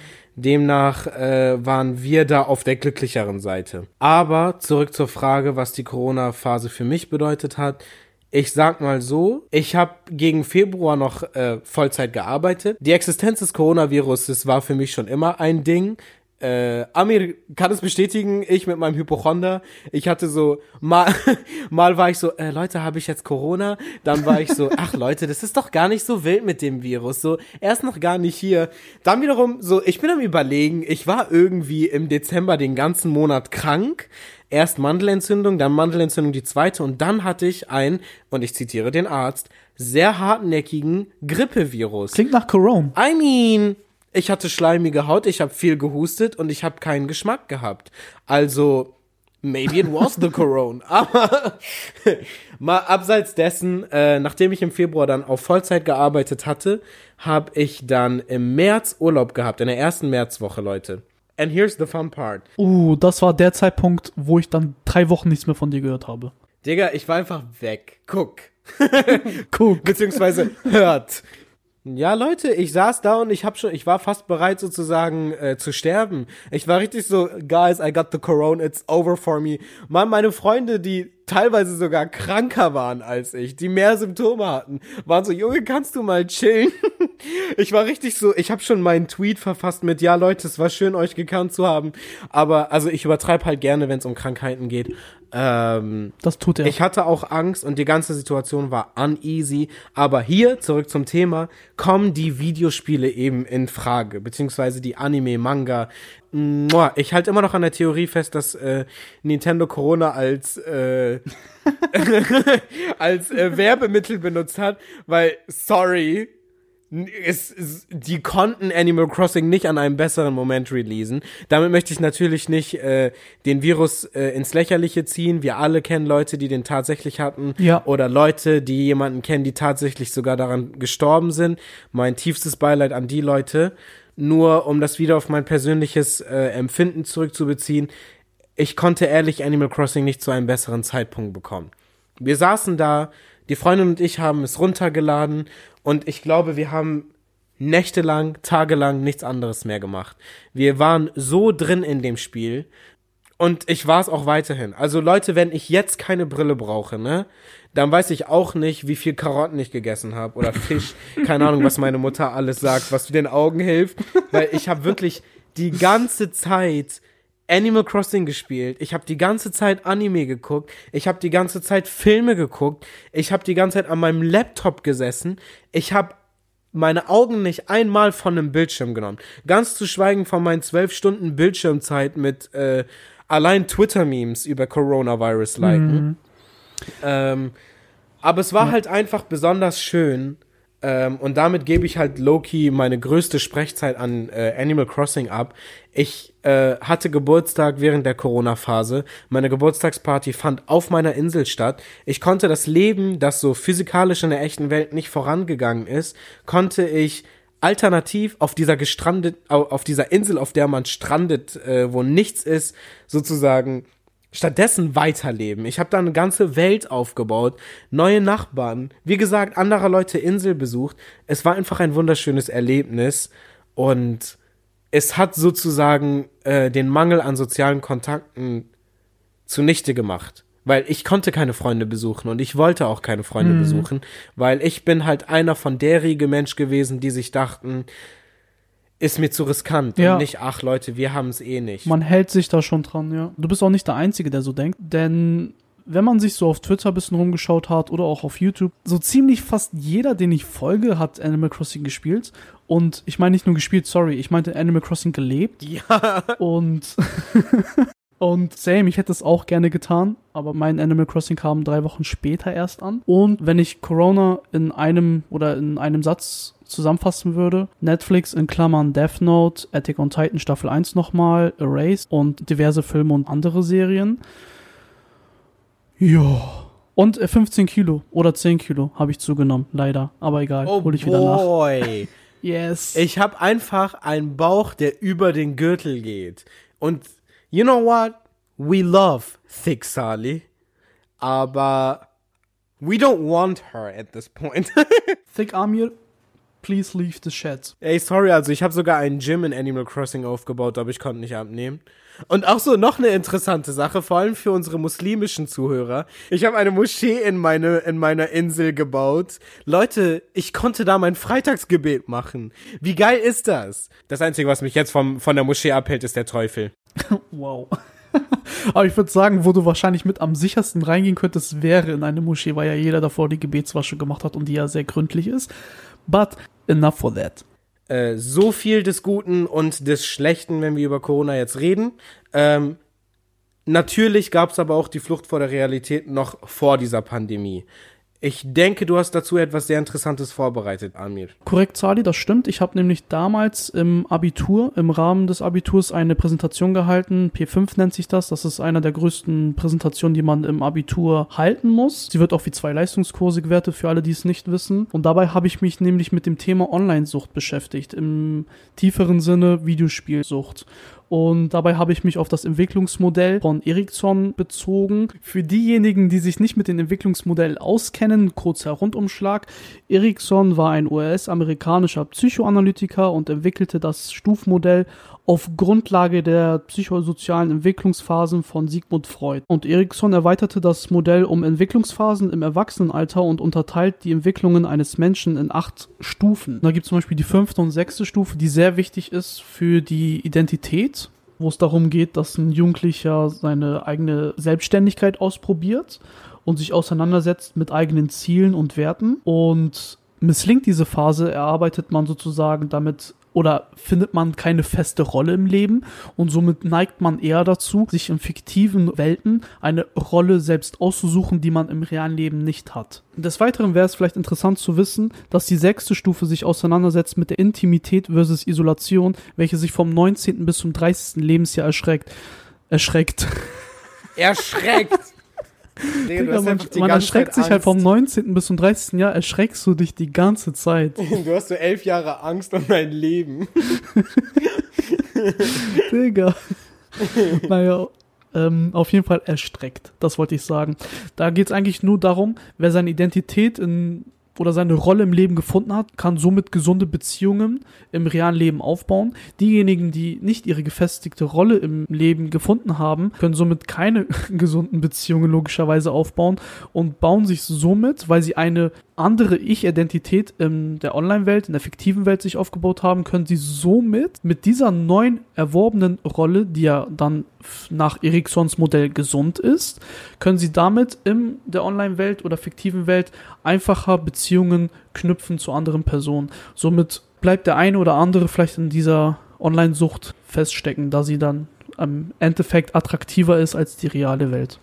Demnach äh, waren wir da auf der glücklicheren Seite. Aber zurück zur Frage, was die Corona-Phase für mich bedeutet hat. Ich sag mal so, ich habe gegen Februar noch äh, Vollzeit gearbeitet. Die Existenz des Coronavirus war für mich schon immer ein Ding äh, Amir kann es bestätigen, ich mit meinem Hypochonder, ich hatte so, mal, mal war ich so, äh, Leute, habe ich jetzt Corona? Dann war ich so, ach Leute, das ist doch gar nicht so wild mit dem Virus, so, er ist noch gar nicht hier. Dann wiederum, so, ich bin am überlegen, ich war irgendwie im Dezember den ganzen Monat krank, erst Mandelentzündung, dann Mandelentzündung die zweite und dann hatte ich ein, und ich zitiere den Arzt, sehr hartnäckigen Grippevirus. Klingt nach Corona. I mean, ich hatte schleimige Haut, ich habe viel gehustet und ich habe keinen Geschmack gehabt. Also maybe it was the Corona. Aber mal abseits dessen, äh, nachdem ich im Februar dann auf Vollzeit gearbeitet hatte, habe ich dann im März Urlaub gehabt, in der ersten Märzwoche, Leute. And here's the fun part. Uh, das war der Zeitpunkt, wo ich dann drei Wochen nichts mehr von dir gehört habe. Digga, ich war einfach weg. Guck. Guck. Beziehungsweise hört. Ja, Leute, ich saß da und ich hab schon, ich war fast bereit sozusagen äh, zu sterben. Ich war richtig so, guys, I got the corona, it's over for me. Mann, meine Freunde, die teilweise sogar kranker waren als ich, die mehr Symptome hatten, waren so, Junge, kannst du mal chillen? ich war richtig so, ich habe schon meinen Tweet verfasst mit, ja Leute, es war schön, euch gekannt zu haben, aber also ich übertreibe halt gerne, wenn es um Krankheiten geht. Ähm, das tut er. Ich hatte auch Angst und die ganze Situation war uneasy. Aber hier, zurück zum Thema, kommen die Videospiele eben in Frage, beziehungsweise die Anime, Manga. Ich halte immer noch an der Theorie fest, dass äh, Nintendo Corona als äh, als äh, Werbemittel benutzt hat, weil sorry, es, es, die konnten Animal Crossing nicht an einem besseren Moment releasen. Damit möchte ich natürlich nicht äh, den Virus äh, ins Lächerliche ziehen. Wir alle kennen Leute, die den tatsächlich hatten. Ja. Oder Leute, die jemanden kennen, die tatsächlich sogar daran gestorben sind. Mein tiefstes Beileid an die Leute. Nur um das wieder auf mein persönliches äh, Empfinden zurückzubeziehen. Ich konnte ehrlich Animal Crossing nicht zu einem besseren Zeitpunkt bekommen. Wir saßen da, die Freundin und ich haben es runtergeladen und ich glaube, wir haben nächtelang, tagelang nichts anderes mehr gemacht. Wir waren so drin in dem Spiel und ich war es auch weiterhin. Also Leute, wenn ich jetzt keine Brille brauche, ne, dann weiß ich auch nicht, wie viel Karotten ich gegessen habe oder Fisch. Keine Ahnung, was meine Mutter alles sagt, was den Augen hilft, weil ich habe wirklich die ganze Zeit Animal Crossing gespielt. Ich habe die ganze Zeit Anime geguckt. Ich habe die ganze Zeit Filme geguckt. Ich habe die ganze Zeit an meinem Laptop gesessen. Ich habe meine Augen nicht einmal von einem Bildschirm genommen. Ganz zu schweigen von meinen zwölf Stunden Bildschirmzeit mit äh, allein Twitter-Memes über Coronavirus liken. Mhm. Ähm, aber es war ja. halt einfach besonders schön. Ähm, und damit gebe ich halt Loki meine größte Sprechzeit an äh, Animal Crossing ab. Ich äh, hatte Geburtstag während der Corona-Phase. Meine Geburtstagsparty fand auf meiner Insel statt. Ich konnte das Leben, das so physikalisch in der echten Welt nicht vorangegangen ist, konnte ich alternativ auf dieser gestrandet, auf dieser Insel, auf der man strandet, äh, wo nichts ist, sozusagen stattdessen weiterleben. Ich habe da eine ganze Welt aufgebaut, neue Nachbarn, wie gesagt, anderer Leute Insel besucht. Es war einfach ein wunderschönes Erlebnis und es hat sozusagen äh, den Mangel an sozialen Kontakten zunichte gemacht. Weil ich konnte keine Freunde besuchen und ich wollte auch keine Freunde mhm. besuchen, weil ich bin halt einer von der Riege Mensch gewesen, die sich dachten, ist mir zu riskant. Ja. Und nicht, ach Leute, wir haben es eh nicht. Man hält sich da schon dran, ja. Du bist auch nicht der Einzige, der so denkt, denn wenn man sich so auf Twitter ein bisschen rumgeschaut hat oder auch auf YouTube, so ziemlich fast jeder, den ich folge, hat Animal Crossing gespielt. Und ich meine nicht nur gespielt, sorry, ich meinte Animal Crossing gelebt. Ja. Und Und same, ich hätte es auch gerne getan, aber mein Animal Crossing kam drei Wochen später erst an. Und wenn ich Corona in einem oder in einem Satz zusammenfassen würde, Netflix in Klammern Death Note, Attic on Titan Staffel 1 nochmal, Erased und diverse Filme und andere Serien. Ja. Und 15 äh, Kilo oder 10 Kilo habe ich zugenommen, leider. Aber egal, oh hole ich wieder boy. nach. Yes. Ich habe einfach einen Bauch, der über den Gürtel geht. Und you know what? We love Thick Sally. Aber we don't want her at this point. Thick Amir, please leave the shed. Ey, sorry, also ich habe sogar einen Gym in Animal Crossing aufgebaut, aber ich konnte nicht abnehmen. Und auch so noch eine interessante Sache, vor allem für unsere muslimischen Zuhörer. Ich habe eine Moschee in, meine, in meiner Insel gebaut. Leute, ich konnte da mein Freitagsgebet machen. Wie geil ist das? Das Einzige, was mich jetzt vom, von der Moschee abhält, ist der Teufel. wow. Aber ich würde sagen, wo du wahrscheinlich mit am sichersten reingehen könntest, wäre in eine Moschee, weil ja jeder davor die Gebetswasche gemacht hat und die ja sehr gründlich ist. But enough for that. Äh, so viel des Guten und des Schlechten, wenn wir über Corona jetzt reden. Ähm, natürlich gab es aber auch die Flucht vor der Realität noch vor dieser Pandemie. Ich denke, du hast dazu etwas sehr Interessantes vorbereitet, Amir. Korrekt, Sali, das stimmt. Ich habe nämlich damals im Abitur, im Rahmen des Abiturs, eine Präsentation gehalten. P5 nennt sich das. Das ist einer der größten Präsentationen, die man im Abitur halten muss. Sie wird auch wie zwei Leistungskurse gewertet, für alle, die es nicht wissen. Und dabei habe ich mich nämlich mit dem Thema Online-Sucht beschäftigt. Im tieferen Sinne Videospielsucht. Und dabei habe ich mich auf das Entwicklungsmodell von Ericsson bezogen. Für diejenigen, die sich nicht mit dem Entwicklungsmodell auskennen, kurzer Rundumschlag. Ericsson war ein US-amerikanischer Psychoanalytiker und entwickelte das Stufmodell auf Grundlage der psychosozialen Entwicklungsphasen von Sigmund Freud. Und Ericsson erweiterte das Modell um Entwicklungsphasen im Erwachsenenalter und unterteilt die Entwicklungen eines Menschen in acht Stufen. Da gibt es zum Beispiel die fünfte und sechste Stufe, die sehr wichtig ist für die Identität wo es darum geht, dass ein Jugendlicher seine eigene Selbstständigkeit ausprobiert und sich auseinandersetzt mit eigenen Zielen und Werten. Und misslingt diese Phase, erarbeitet man sozusagen damit oder findet man keine feste Rolle im Leben und somit neigt man eher dazu, sich in fiktiven Welten eine Rolle selbst auszusuchen, die man im realen Leben nicht hat. Des Weiteren wäre es vielleicht interessant zu wissen, dass die sechste Stufe sich auseinandersetzt mit der Intimität versus Isolation, welche sich vom 19. bis zum 30. Lebensjahr erschreckt. Erschreckt. Erschreckt! Digga, Digga, man, man erschreckt sich halt vom 19. bis zum 30. Jahr, erschreckst du dich die ganze Zeit. Du hast so elf Jahre Angst um dein Leben. Digga. naja, ähm, auf jeden Fall erstreckt. Das wollte ich sagen. Da geht es eigentlich nur darum, wer seine Identität in oder seine Rolle im Leben gefunden hat, kann somit gesunde Beziehungen im realen Leben aufbauen. Diejenigen, die nicht ihre gefestigte Rolle im Leben gefunden haben, können somit keine gesunden Beziehungen logischerweise aufbauen und bauen sich somit, weil sie eine andere Ich-Identität in der Online-Welt, in der fiktiven Welt sich aufgebaut haben, können sie somit mit dieser neuen erworbenen Rolle, die ja dann nach Eriksons Modell gesund ist, können sie damit in der Online-Welt oder fiktiven Welt einfacher Beziehungen knüpfen zu anderen Personen. Somit bleibt der eine oder andere vielleicht in dieser Online-Sucht feststecken, da sie dann im Endeffekt attraktiver ist als die reale Welt.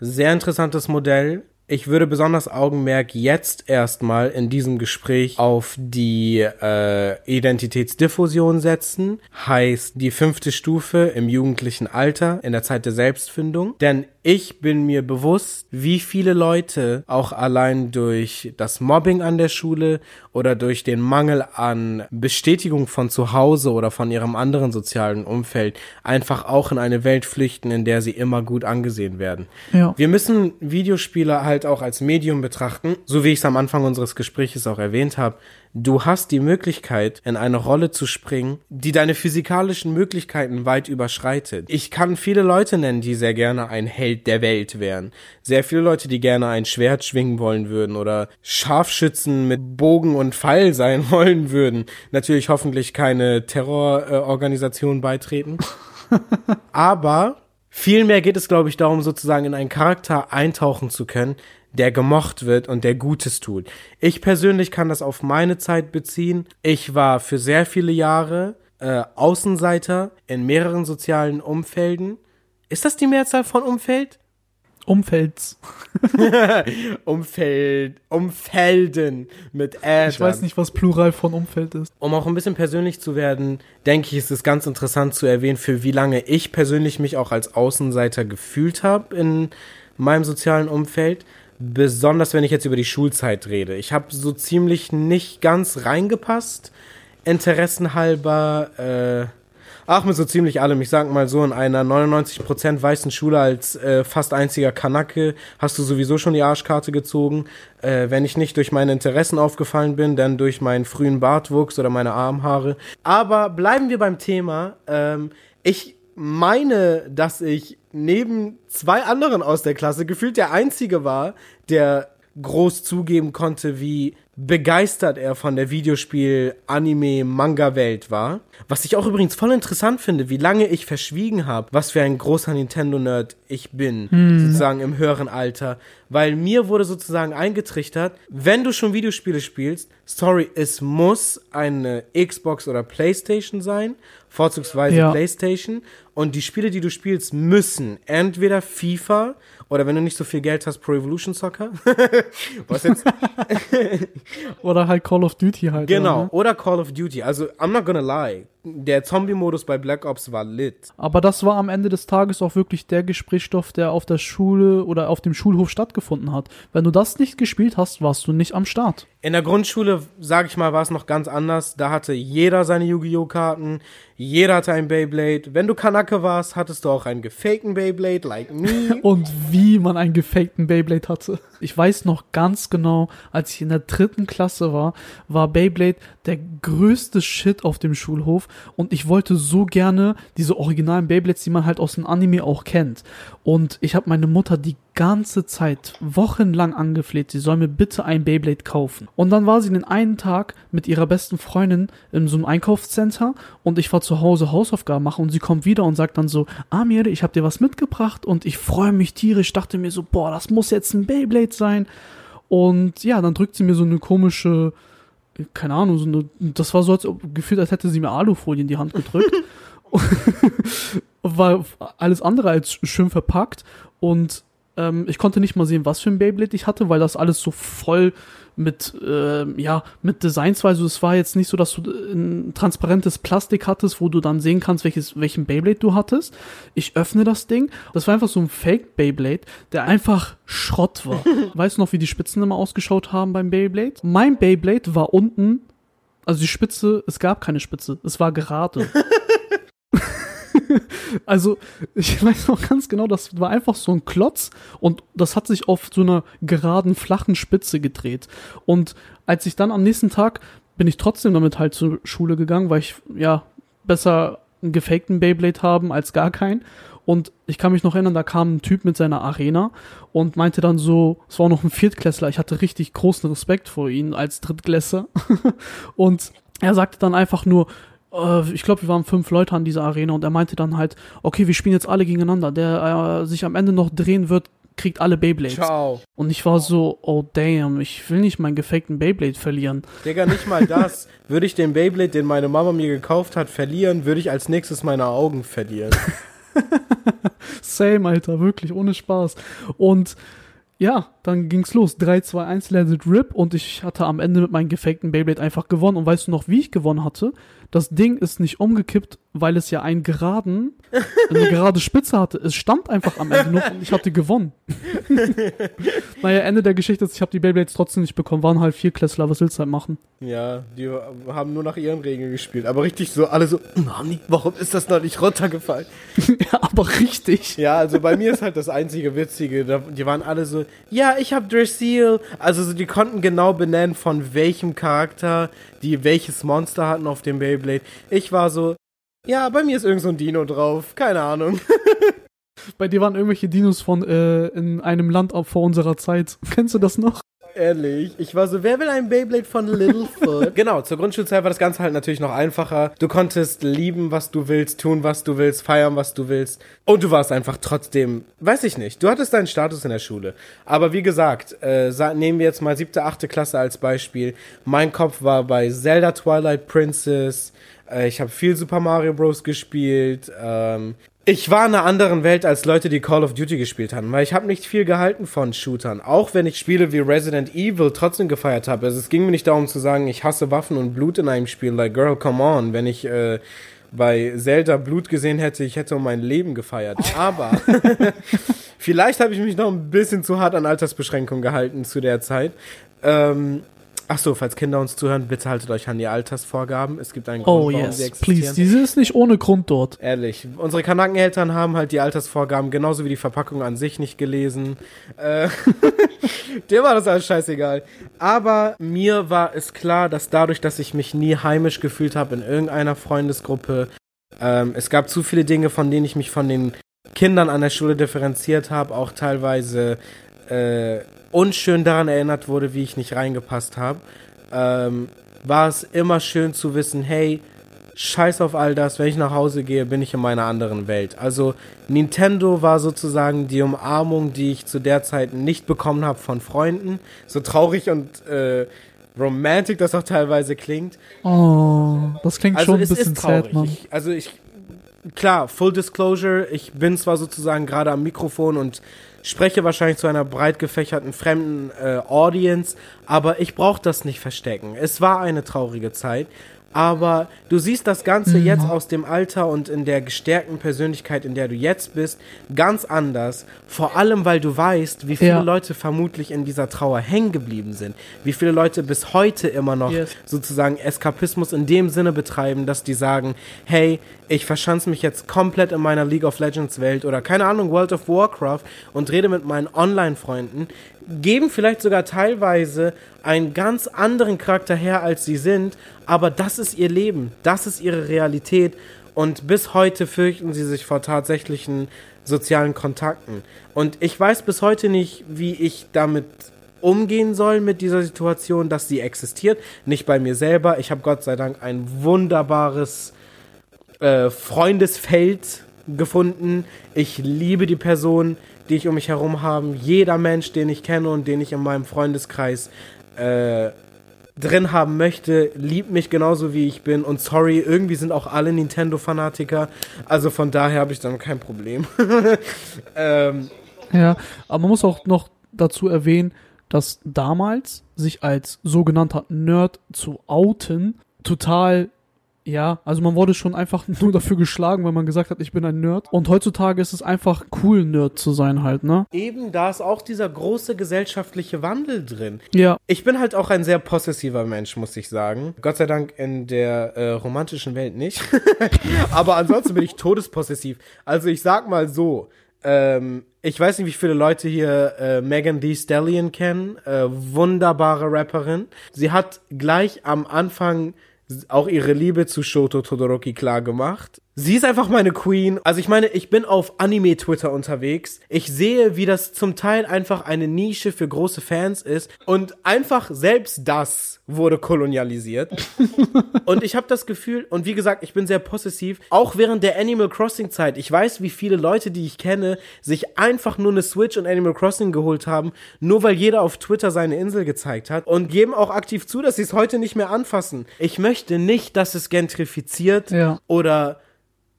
Sehr interessantes Modell. Ich würde besonders Augenmerk jetzt erstmal in diesem Gespräch auf die äh, Identitätsdiffusion setzen, heißt die fünfte Stufe im jugendlichen Alter, in der Zeit der Selbstfindung. Denn ich bin mir bewusst, wie viele Leute auch allein durch das Mobbing an der Schule oder durch den Mangel an Bestätigung von zu Hause oder von ihrem anderen sozialen Umfeld einfach auch in eine Welt flüchten, in der sie immer gut angesehen werden. Ja. Wir müssen Videospiele halt auch als Medium betrachten, so wie ich es am Anfang unseres Gesprächs auch erwähnt habe. Du hast die Möglichkeit, in eine Rolle zu springen, die deine physikalischen Möglichkeiten weit überschreitet. Ich kann viele Leute nennen, die sehr gerne ein Held der Welt wären. Sehr viele Leute, die gerne ein Schwert schwingen wollen würden oder Scharfschützen mit Bogen und Pfeil sein wollen würden. Natürlich hoffentlich keine Terrororganisation äh, beitreten. Aber Vielmehr geht es, glaube ich, darum, sozusagen in einen Charakter eintauchen zu können, der gemocht wird und der Gutes tut. Ich persönlich kann das auf meine Zeit beziehen. Ich war für sehr viele Jahre äh, Außenseiter in mehreren sozialen Umfelden. Ist das die Mehrzahl von Umfeld? Umfelds. Umfeld, Umfelden mit Ä. Ich weiß nicht, was Plural von Umfeld ist. Um auch ein bisschen persönlich zu werden, denke ich, ist es ganz interessant zu erwähnen, für wie lange ich persönlich mich auch als Außenseiter gefühlt habe in meinem sozialen Umfeld. Besonders wenn ich jetzt über die Schulzeit rede. Ich habe so ziemlich nicht ganz reingepasst Interessen halber, äh, ach, mit so ziemlich allem. Ich sag mal so, in einer 99% weißen Schule als äh, fast einziger Kanake hast du sowieso schon die Arschkarte gezogen. Äh, wenn ich nicht durch meine Interessen aufgefallen bin, dann durch meinen frühen Bartwuchs oder meine Armhaare. Aber bleiben wir beim Thema. Ähm, ich meine, dass ich neben zwei anderen aus der Klasse gefühlt der einzige war, der groß zugeben konnte, wie begeistert er von der Videospiel, Anime, Manga-Welt war. Was ich auch übrigens voll interessant finde, wie lange ich verschwiegen habe, was für ein großer Nintendo-Nerd ich bin, hm. sozusagen im höheren Alter. Weil mir wurde sozusagen eingetrichtert, wenn du schon Videospiele spielst, sorry, es muss eine Xbox oder Playstation sein, vorzugsweise ja. Playstation. Und die Spiele, die du spielst, müssen entweder FIFA oder wenn du nicht so viel Geld hast, Pro Evolution Soccer. Was jetzt? oder halt Call of Duty halt. Genau, oder, ne? oder Call of Duty. Also, I'm not gonna lie der Zombie-Modus bei Black Ops war lit. Aber das war am Ende des Tages auch wirklich der Gesprächsstoff, der auf der Schule oder auf dem Schulhof stattgefunden hat. Wenn du das nicht gespielt hast, warst du nicht am Start. In der Grundschule, sag ich mal, war es noch ganz anders. Da hatte jeder seine Yu-Gi-Oh! Karten, jeder hatte ein Beyblade. Wenn du Kanake warst, hattest du auch einen gefakten Beyblade, like me. Und wie man einen gefakten Beyblade hatte. Ich weiß noch ganz genau, als ich in der dritten Klasse war, war Beyblade der größte Shit auf dem Schulhof und ich wollte so gerne diese originalen Beyblades, die man halt aus dem Anime auch kennt. Und ich habe meine Mutter die ganze Zeit wochenlang angefleht, sie soll mir bitte ein Beyblade kaufen. Und dann war sie den einen Tag mit ihrer besten Freundin in so einem Einkaufscenter und ich war zu Hause Hausaufgaben machen und sie kommt wieder und sagt dann so, Amir, ich habe dir was mitgebracht und ich freue mich tierisch, dachte mir so, boah, das muss jetzt ein Beyblade sein. Und ja, dann drückt sie mir so eine komische keine Ahnung, so eine, das war so, als gefühlt, als hätte sie mir Alufolie in die Hand gedrückt. war alles andere als schön verpackt und ähm, ich konnte nicht mal sehen, was für ein Beyblade ich hatte, weil das alles so voll mit, äh, ja, mit Designs war. Also es war jetzt nicht so, dass du ein transparentes Plastik hattest, wo du dann sehen kannst, welches, welchen Beyblade du hattest. Ich öffne das Ding. Das war einfach so ein Fake Beyblade, der einfach Schrott war. weißt du noch, wie die Spitzen immer ausgeschaut haben beim Beyblade? Mein Beyblade war unten, also die Spitze, es gab keine Spitze, es war gerade. also, ich weiß noch ganz genau, das war einfach so ein Klotz und das hat sich auf so einer geraden, flachen Spitze gedreht. Und als ich dann am nächsten Tag bin ich trotzdem damit halt zur Schule gegangen, weil ich, ja, besser einen gefakten Beyblade haben als gar keinen. Und ich kann mich noch erinnern, da kam ein Typ mit seiner Arena und meinte dann so, es war noch ein Viertklässler, ich hatte richtig großen Respekt vor ihm als Drittklässler. und er sagte dann einfach nur, äh, ich glaube, wir waren fünf Leute an dieser Arena und er meinte dann halt, okay, wir spielen jetzt alle gegeneinander. Der äh, sich am Ende noch drehen wird, kriegt alle Beyblades. Ciao. Und ich war so, oh damn, ich will nicht meinen gefakten Beyblade verlieren. Digga, nicht mal das. würde ich den Beyblade, den meine Mama mir gekauft hat, verlieren, würde ich als nächstes meine Augen verlieren. Same, Alter, wirklich, ohne Spaß. Und ja, dann ging's los. 3, 2, 1, let it rip. Und ich hatte am Ende mit meinem gefakten Beyblade einfach gewonnen. Und weißt du noch, wie ich gewonnen hatte? Das Ding ist nicht umgekippt, weil es ja einen geraden, eine gerade Spitze hatte. Es stand einfach am Ende noch und ich hatte gewonnen. naja, Ende der Geschichte ist, ich habe die Beyblades trotzdem nicht bekommen. Waren halt vier Klässler, was willst du halt machen? Ja, die haben nur nach ihren Regeln gespielt. Aber richtig so, alle so, warum ist das noch nicht runtergefallen? ja, aber richtig. Ja, also bei mir ist halt das einzige Witzige. Die waren alle so, ja, ich hab Dressel. Also so, die konnten genau benennen, von welchem Charakter die welches Monster hatten auf dem Beyblade. Ich war so, ja, bei mir ist irgend so ein Dino drauf. Keine Ahnung. bei dir waren irgendwelche Dinos von äh, in einem Land vor unserer Zeit. Kennst du das noch? Ehrlich, ich war so, wer will ein Beyblade von Littlefoot? genau, zur Grundschulzeit war das Ganze halt natürlich noch einfacher. Du konntest lieben, was du willst, tun, was du willst, feiern, was du willst. Und du warst einfach trotzdem, weiß ich nicht, du hattest deinen Status in der Schule. Aber wie gesagt, äh, nehmen wir jetzt mal siebte, achte Klasse als Beispiel. Mein Kopf war bei Zelda Twilight Princess. Äh, ich habe viel Super Mario Bros. gespielt. Ähm, ich war in einer anderen Welt als Leute, die Call of Duty gespielt haben, weil ich habe nicht viel gehalten von Shootern. Auch wenn ich Spiele wie Resident Evil trotzdem gefeiert habe. Also es ging mir nicht darum zu sagen, ich hasse Waffen und Blut in einem Spiel. Like, girl, come on. Wenn ich äh, bei Zelda Blut gesehen hätte, ich hätte um mein Leben gefeiert. Aber vielleicht habe ich mich noch ein bisschen zu hart an Altersbeschränkungen gehalten zu der Zeit. Ähm, Ach so, falls Kinder uns zuhören, bitte haltet euch an die Altersvorgaben. Es gibt einen Grund, oh, yes, sie please. Diese ist nicht ohne Grund dort. Ehrlich. Unsere Kanakeneltern haben halt die Altersvorgaben genauso wie die Verpackung an sich nicht gelesen. Äh, Dir war das alles scheißegal. Aber mir war es klar, dass dadurch, dass ich mich nie heimisch gefühlt habe in irgendeiner Freundesgruppe, ähm, es gab zu viele Dinge, von denen ich mich von den Kindern an der Schule differenziert habe, auch teilweise äh, unschön daran erinnert wurde, wie ich nicht reingepasst habe, ähm, war es immer schön zu wissen, hey, scheiß auf all das, wenn ich nach Hause gehe, bin ich in meiner anderen Welt. Also Nintendo war sozusagen die Umarmung, die ich zu der Zeit nicht bekommen habe von Freunden. So traurig und äh, romantic das auch teilweise klingt. Oh, das klingt also schon ein bisschen sad, Mann. Ich, also ich, klar, Full Disclosure, ich bin zwar sozusagen gerade am Mikrofon und spreche wahrscheinlich zu einer breit gefächerten fremden äh, Audience, aber ich brauche das nicht verstecken. Es war eine traurige Zeit aber du siehst das Ganze mhm. jetzt aus dem Alter und in der gestärkten Persönlichkeit, in der du jetzt bist, ganz anders. Vor allem, weil du weißt, wie viele ja. Leute vermutlich in dieser Trauer hängen geblieben sind. Wie viele Leute bis heute immer noch yes. sozusagen Eskapismus in dem Sinne betreiben, dass die sagen, hey, ich verschanze mich jetzt komplett in meiner League of Legends Welt oder keine Ahnung, World of Warcraft und rede mit meinen Online-Freunden, geben vielleicht sogar teilweise einen ganz anderen Charakter her, als sie sind, aber das ist ihr Leben, das ist ihre Realität und bis heute fürchten sie sich vor tatsächlichen sozialen Kontakten. Und ich weiß bis heute nicht, wie ich damit umgehen soll mit dieser Situation, dass sie existiert. Nicht bei mir selber. Ich habe Gott sei Dank ein wunderbares äh, Freundesfeld gefunden. Ich liebe die Person, die ich um mich herum habe. Jeder Mensch, den ich kenne und den ich in meinem Freundeskreis äh, drin haben möchte, liebt mich genauso wie ich bin. Und sorry, irgendwie sind auch alle Nintendo-Fanatiker. Also von daher habe ich dann kein Problem. ähm, ja, aber man muss auch noch dazu erwähnen, dass damals sich als sogenannter Nerd zu outen total ja, also man wurde schon einfach nur dafür geschlagen, weil man gesagt hat, ich bin ein Nerd. Und heutzutage ist es einfach cool, Nerd zu sein halt, ne? Eben, da ist auch dieser große gesellschaftliche Wandel drin. Ja. Ich bin halt auch ein sehr possessiver Mensch, muss ich sagen. Gott sei Dank in der äh, romantischen Welt nicht. Aber ansonsten bin ich todespossessiv. Also ich sag mal so, ähm, ich weiß nicht, wie viele Leute hier äh, Megan Thee Stallion kennen. Äh, wunderbare Rapperin. Sie hat gleich am Anfang auch ihre Liebe zu Shoto Todoroki klar gemacht. Sie ist einfach meine Queen. Also ich meine, ich bin auf Anime-Twitter unterwegs. Ich sehe, wie das zum Teil einfach eine Nische für große Fans ist. Und einfach selbst das wurde kolonialisiert. und ich habe das Gefühl, und wie gesagt, ich bin sehr possessiv, auch während der Animal Crossing-Zeit. Ich weiß, wie viele Leute, die ich kenne, sich einfach nur eine Switch und Animal Crossing geholt haben, nur weil jeder auf Twitter seine Insel gezeigt hat. Und geben auch aktiv zu, dass sie es heute nicht mehr anfassen. Ich möchte nicht, dass es gentrifiziert ja. oder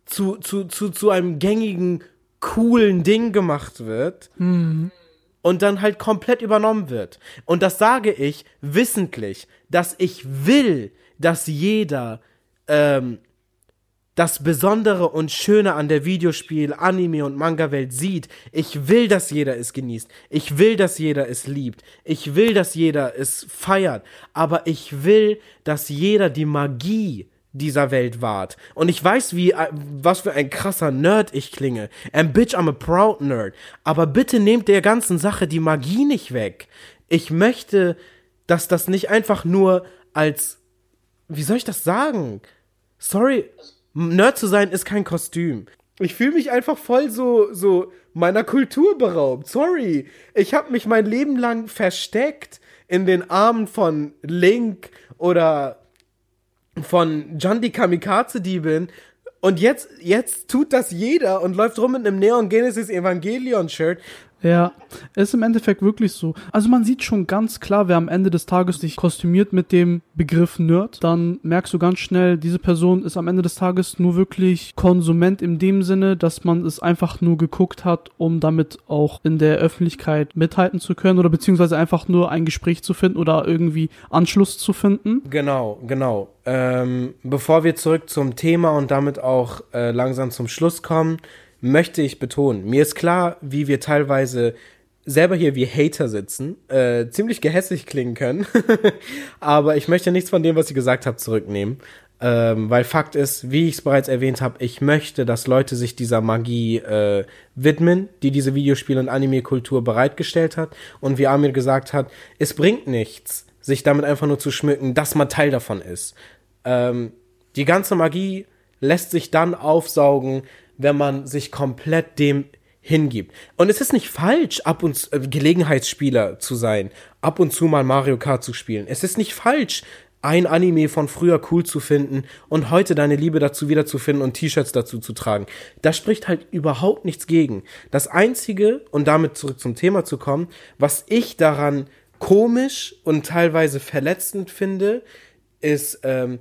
zu, zu, zu, zu einem gängigen, coolen Ding gemacht wird. Mhm. Und dann halt komplett übernommen wird. Und das sage ich wissentlich, dass ich will, dass jeder ähm, das Besondere und Schöne an der Videospiel, Anime und Manga-Welt sieht. Ich will, dass jeder es genießt. Ich will, dass jeder es liebt. Ich will, dass jeder es feiert. Aber ich will, dass jeder die Magie dieser Welt wart. Und ich weiß, wie, äh, was für ein krasser Nerd ich klinge. And bitch, I'm a proud nerd. Aber bitte nehmt der ganzen Sache die Magie nicht weg. Ich möchte, dass das nicht einfach nur als, wie soll ich das sagen? Sorry, Nerd zu sein ist kein Kostüm. Ich fühle mich einfach voll so, so meiner Kultur beraubt. Sorry. Ich habe mich mein Leben lang versteckt in den Armen von Link oder von John die Kamikaze-Diebin. Und jetzt, jetzt tut das jeder und läuft rum mit einem Neon Genesis Evangelion Shirt. Ja, ist im Endeffekt wirklich so. Also man sieht schon ganz klar, wer am Ende des Tages sich kostümiert mit dem Begriff Nerd, dann merkst du ganz schnell, diese Person ist am Ende des Tages nur wirklich Konsument in dem Sinne, dass man es einfach nur geguckt hat, um damit auch in der Öffentlichkeit mithalten zu können oder beziehungsweise einfach nur ein Gespräch zu finden oder irgendwie Anschluss zu finden. Genau, genau. Ähm, bevor wir zurück zum Thema und damit auch äh, langsam zum Schluss kommen, möchte ich betonen, mir ist klar, wie wir teilweise selber hier wie Hater sitzen, äh, ziemlich gehässig klingen können. Aber ich möchte nichts von dem, was ich gesagt habe, zurücknehmen. Ähm, weil Fakt ist, wie ich es bereits erwähnt habe, ich möchte, dass Leute sich dieser Magie äh, widmen, die diese Videospiel- und Anime-Kultur bereitgestellt hat. Und wie Amir gesagt hat, es bringt nichts, sich damit einfach nur zu schmücken, dass man Teil davon ist. Ähm, die ganze Magie lässt sich dann aufsaugen, wenn man sich komplett dem hingibt. Und es ist nicht falsch, ab und zu, äh, Gelegenheitsspieler zu sein, ab und zu mal Mario Kart zu spielen. Es ist nicht falsch, ein Anime von früher cool zu finden und heute deine Liebe dazu wiederzufinden und T-Shirts dazu zu tragen. Da spricht halt überhaupt nichts gegen. Das einzige, und damit zurück zum Thema zu kommen, was ich daran komisch und teilweise verletzend finde, ist, ähm,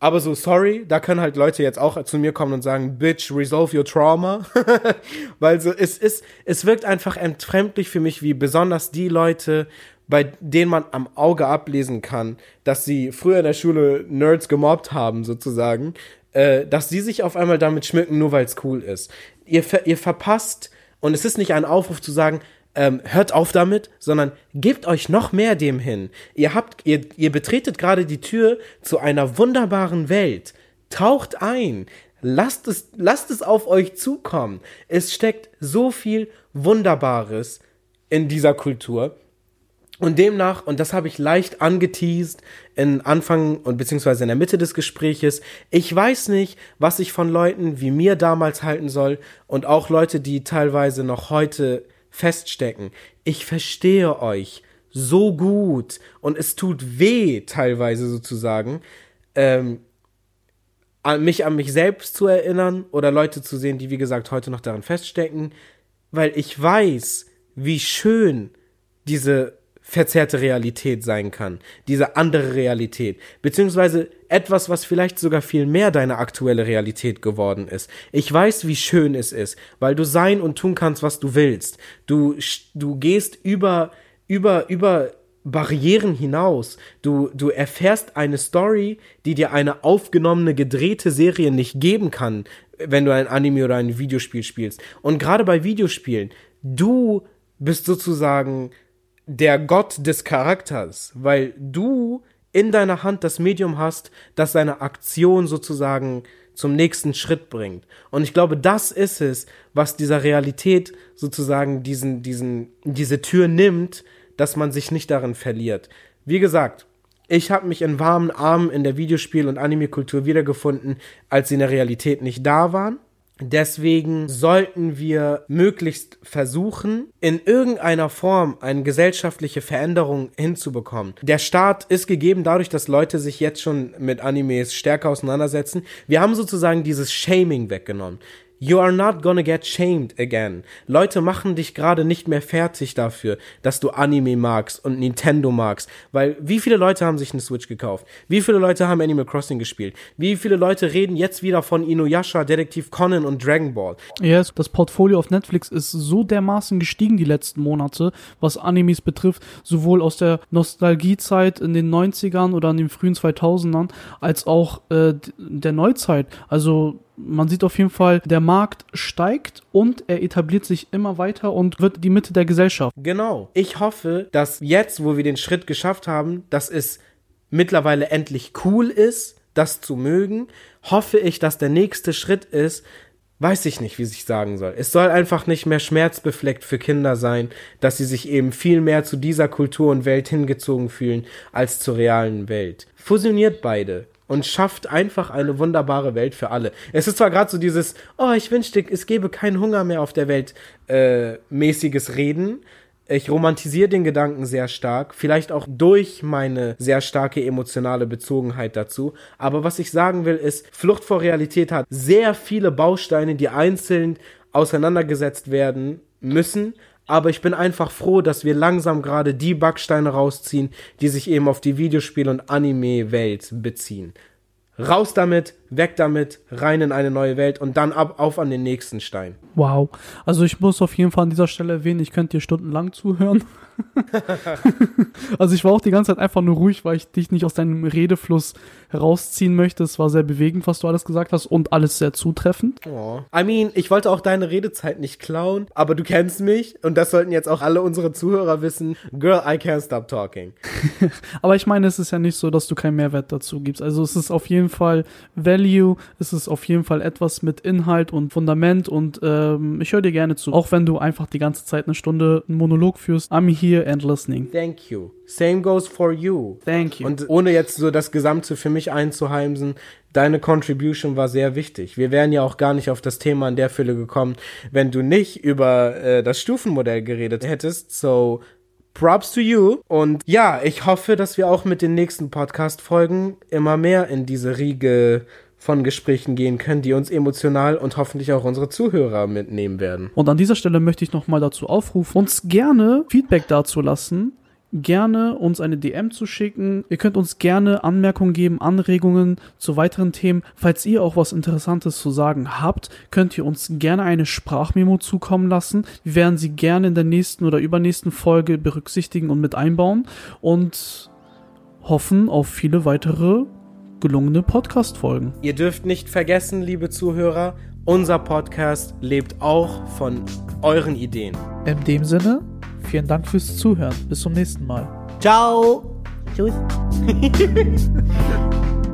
aber so, sorry, da können halt Leute jetzt auch zu mir kommen und sagen, Bitch, resolve your trauma. Weil so, es ist, es wirkt einfach entfremdlich für mich, wie besonders die Leute, bei denen man am Auge ablesen kann, dass sie früher in der Schule Nerds gemobbt haben, sozusagen, äh, dass sie sich auf einmal damit schmücken, nur weil es cool ist. Ihr, ver ihr verpasst, und es ist nicht ein Aufruf zu sagen, ähm, hört auf damit, sondern gebt euch noch mehr dem hin. Ihr habt, ihr, ihr betretet gerade die Tür zu einer wunderbaren Welt. Taucht ein. Lasst es, lasst es auf euch zukommen. Es steckt so viel Wunderbares in dieser Kultur. Und demnach, und das habe ich leicht angeteased in Anfang und beziehungsweise in der Mitte des Gespräches, ich weiß nicht, was ich von Leuten wie mir damals halten soll und auch Leute, die teilweise noch heute feststecken. Ich verstehe euch so gut und es tut weh teilweise sozusagen, ähm, an mich an mich selbst zu erinnern oder Leute zu sehen, die wie gesagt heute noch daran feststecken, weil ich weiß, wie schön diese verzerrte Realität sein kann, diese andere Realität, beziehungsweise etwas, was vielleicht sogar viel mehr deine aktuelle Realität geworden ist. Ich weiß, wie schön es ist, weil du sein und tun kannst, was du willst. Du, du gehst über, über, über Barrieren hinaus. Du, du erfährst eine Story, die dir eine aufgenommene, gedrehte Serie nicht geben kann, wenn du ein Anime oder ein Videospiel spielst. Und gerade bei Videospielen, du bist sozusagen der Gott des Charakters, weil du in deiner Hand das Medium hast, das seine Aktion sozusagen zum nächsten Schritt bringt. Und ich glaube, das ist es, was dieser Realität sozusagen diesen, diesen, diese Tür nimmt, dass man sich nicht darin verliert. Wie gesagt, ich habe mich in warmen Armen in der Videospiel- und Anime-Kultur wiedergefunden, als sie in der Realität nicht da waren. Deswegen sollten wir möglichst versuchen, in irgendeiner Form eine gesellschaftliche Veränderung hinzubekommen. Der Start ist gegeben dadurch, dass Leute sich jetzt schon mit Animes stärker auseinandersetzen. Wir haben sozusagen dieses Shaming weggenommen. You are not gonna get shamed again. Leute machen dich gerade nicht mehr fertig dafür, dass du Anime magst und Nintendo magst. Weil wie viele Leute haben sich eine Switch gekauft? Wie viele Leute haben Animal Crossing gespielt? Wie viele Leute reden jetzt wieder von Inuyasha, Detektiv Conan und Dragon Ball? Yes, das Portfolio auf Netflix ist so dermaßen gestiegen die letzten Monate, was Animes betrifft, sowohl aus der Nostalgiezeit in den 90ern oder in den frühen 2000ern, als auch äh, der Neuzeit. Also man sieht auf jeden Fall, der Markt steigt und er etabliert sich immer weiter und wird die Mitte der Gesellschaft. Genau. Ich hoffe, dass jetzt, wo wir den Schritt geschafft haben, dass es mittlerweile endlich cool ist, das zu mögen, hoffe ich, dass der nächste Schritt ist, weiß ich nicht, wie ich sagen soll. Es soll einfach nicht mehr schmerzbefleckt für Kinder sein, dass sie sich eben viel mehr zu dieser Kultur und Welt hingezogen fühlen als zur realen Welt. Fusioniert beide und schafft einfach eine wunderbare Welt für alle. Es ist zwar gerade so dieses, oh, ich wünschte, es gäbe keinen Hunger mehr auf der Welt, äh, mäßiges Reden. Ich romantisiere den Gedanken sehr stark, vielleicht auch durch meine sehr starke emotionale Bezogenheit dazu. Aber was ich sagen will, ist, Flucht vor Realität hat sehr viele Bausteine, die einzeln auseinandergesetzt werden müssen, aber ich bin einfach froh, dass wir langsam gerade die Backsteine rausziehen, die sich eben auf die Videospiel- und Anime-Welt beziehen. Raus damit, weg damit, rein in eine neue Welt und dann ab auf an den nächsten Stein. Wow. Also ich muss auf jeden Fall an dieser Stelle erwähnen, ich könnte dir stundenlang zuhören. also ich war auch die ganze Zeit einfach nur ruhig, weil ich dich nicht aus deinem Redefluss herausziehen möchte. Es war sehr bewegend, was du alles gesagt hast und alles sehr zutreffend. Oh. I mean, ich wollte auch deine Redezeit nicht klauen, aber du kennst mich und das sollten jetzt auch alle unsere Zuhörer wissen. Girl, I can't stop talking. aber ich meine, es ist ja nicht so, dass du keinen Mehrwert dazu gibst. Also es ist auf jeden Fall Value, es ist auf jeden Fall etwas mit Inhalt und Fundament und ähm, ich höre dir gerne zu. Auch wenn du einfach die ganze Zeit eine Stunde einen Monolog führst. I'm here and listening. Thank you. Same goes for you. Thank you. Und ohne jetzt so das Gesamte für mich einzuheimsen, deine Contribution war sehr wichtig. Wir wären ja auch gar nicht auf das Thema in der Fülle gekommen, wenn du nicht über äh, das Stufenmodell geredet hättest. So, props to you. Und ja, ich hoffe, dass wir auch mit den nächsten Podcast-Folgen immer mehr in diese Riege von Gesprächen gehen können, die uns emotional und hoffentlich auch unsere Zuhörer mitnehmen werden. Und an dieser Stelle möchte ich nochmal dazu aufrufen, uns gerne Feedback dazu lassen, gerne uns eine DM zu schicken. Ihr könnt uns gerne Anmerkungen geben, Anregungen zu weiteren Themen. Falls ihr auch was Interessantes zu sagen habt, könnt ihr uns gerne eine Sprachmemo zukommen lassen. Wir werden sie gerne in der nächsten oder übernächsten Folge berücksichtigen und mit einbauen und hoffen auf viele weitere gelungene Podcast-Folgen. Ihr dürft nicht vergessen, liebe Zuhörer, unser Podcast lebt auch von euren Ideen. In dem Sinne, vielen Dank fürs Zuhören. Bis zum nächsten Mal. Ciao. Tschüss.